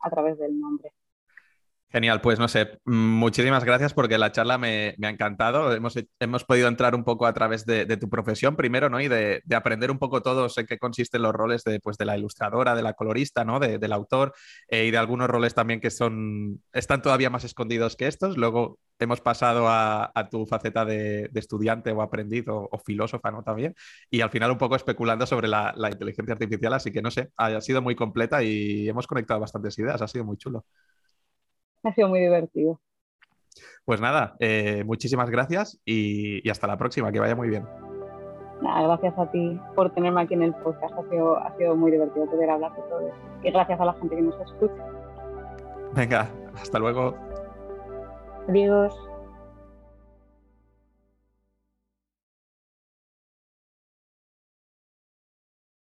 a través del nombre. Genial, pues no sé, muchísimas gracias porque la charla me, ha encantado. Hemos, hemos, podido entrar un poco a través de, tu profesión primero, ¿no? Y de, aprender un poco todos en qué consisten los roles de, pues, de la ilustradora, de la colorista, ¿no? del autor eh, y de algunos roles también que son, están todavía más escondidos que estos. Luego hemos pasado a, tu faceta de, estudiante o aprendiz o, filósofa, ¿no? También. Y al final un poco especulando sobre la, la inteligencia artificial, así que no sé, ha sido muy completa y hemos conectado bastantes ideas, ha sido muy chulo ha sido muy divertido. Pues nada, eh, muchísimas gracias y, hasta la próxima, que vaya muy bien. gracias a ti por tenerme aquí en el podcast, ha sido, ha sido muy divertido poder hablar de todo esto. Y gracias a la gente que nos escucha. Venga, hasta luego. Adiós.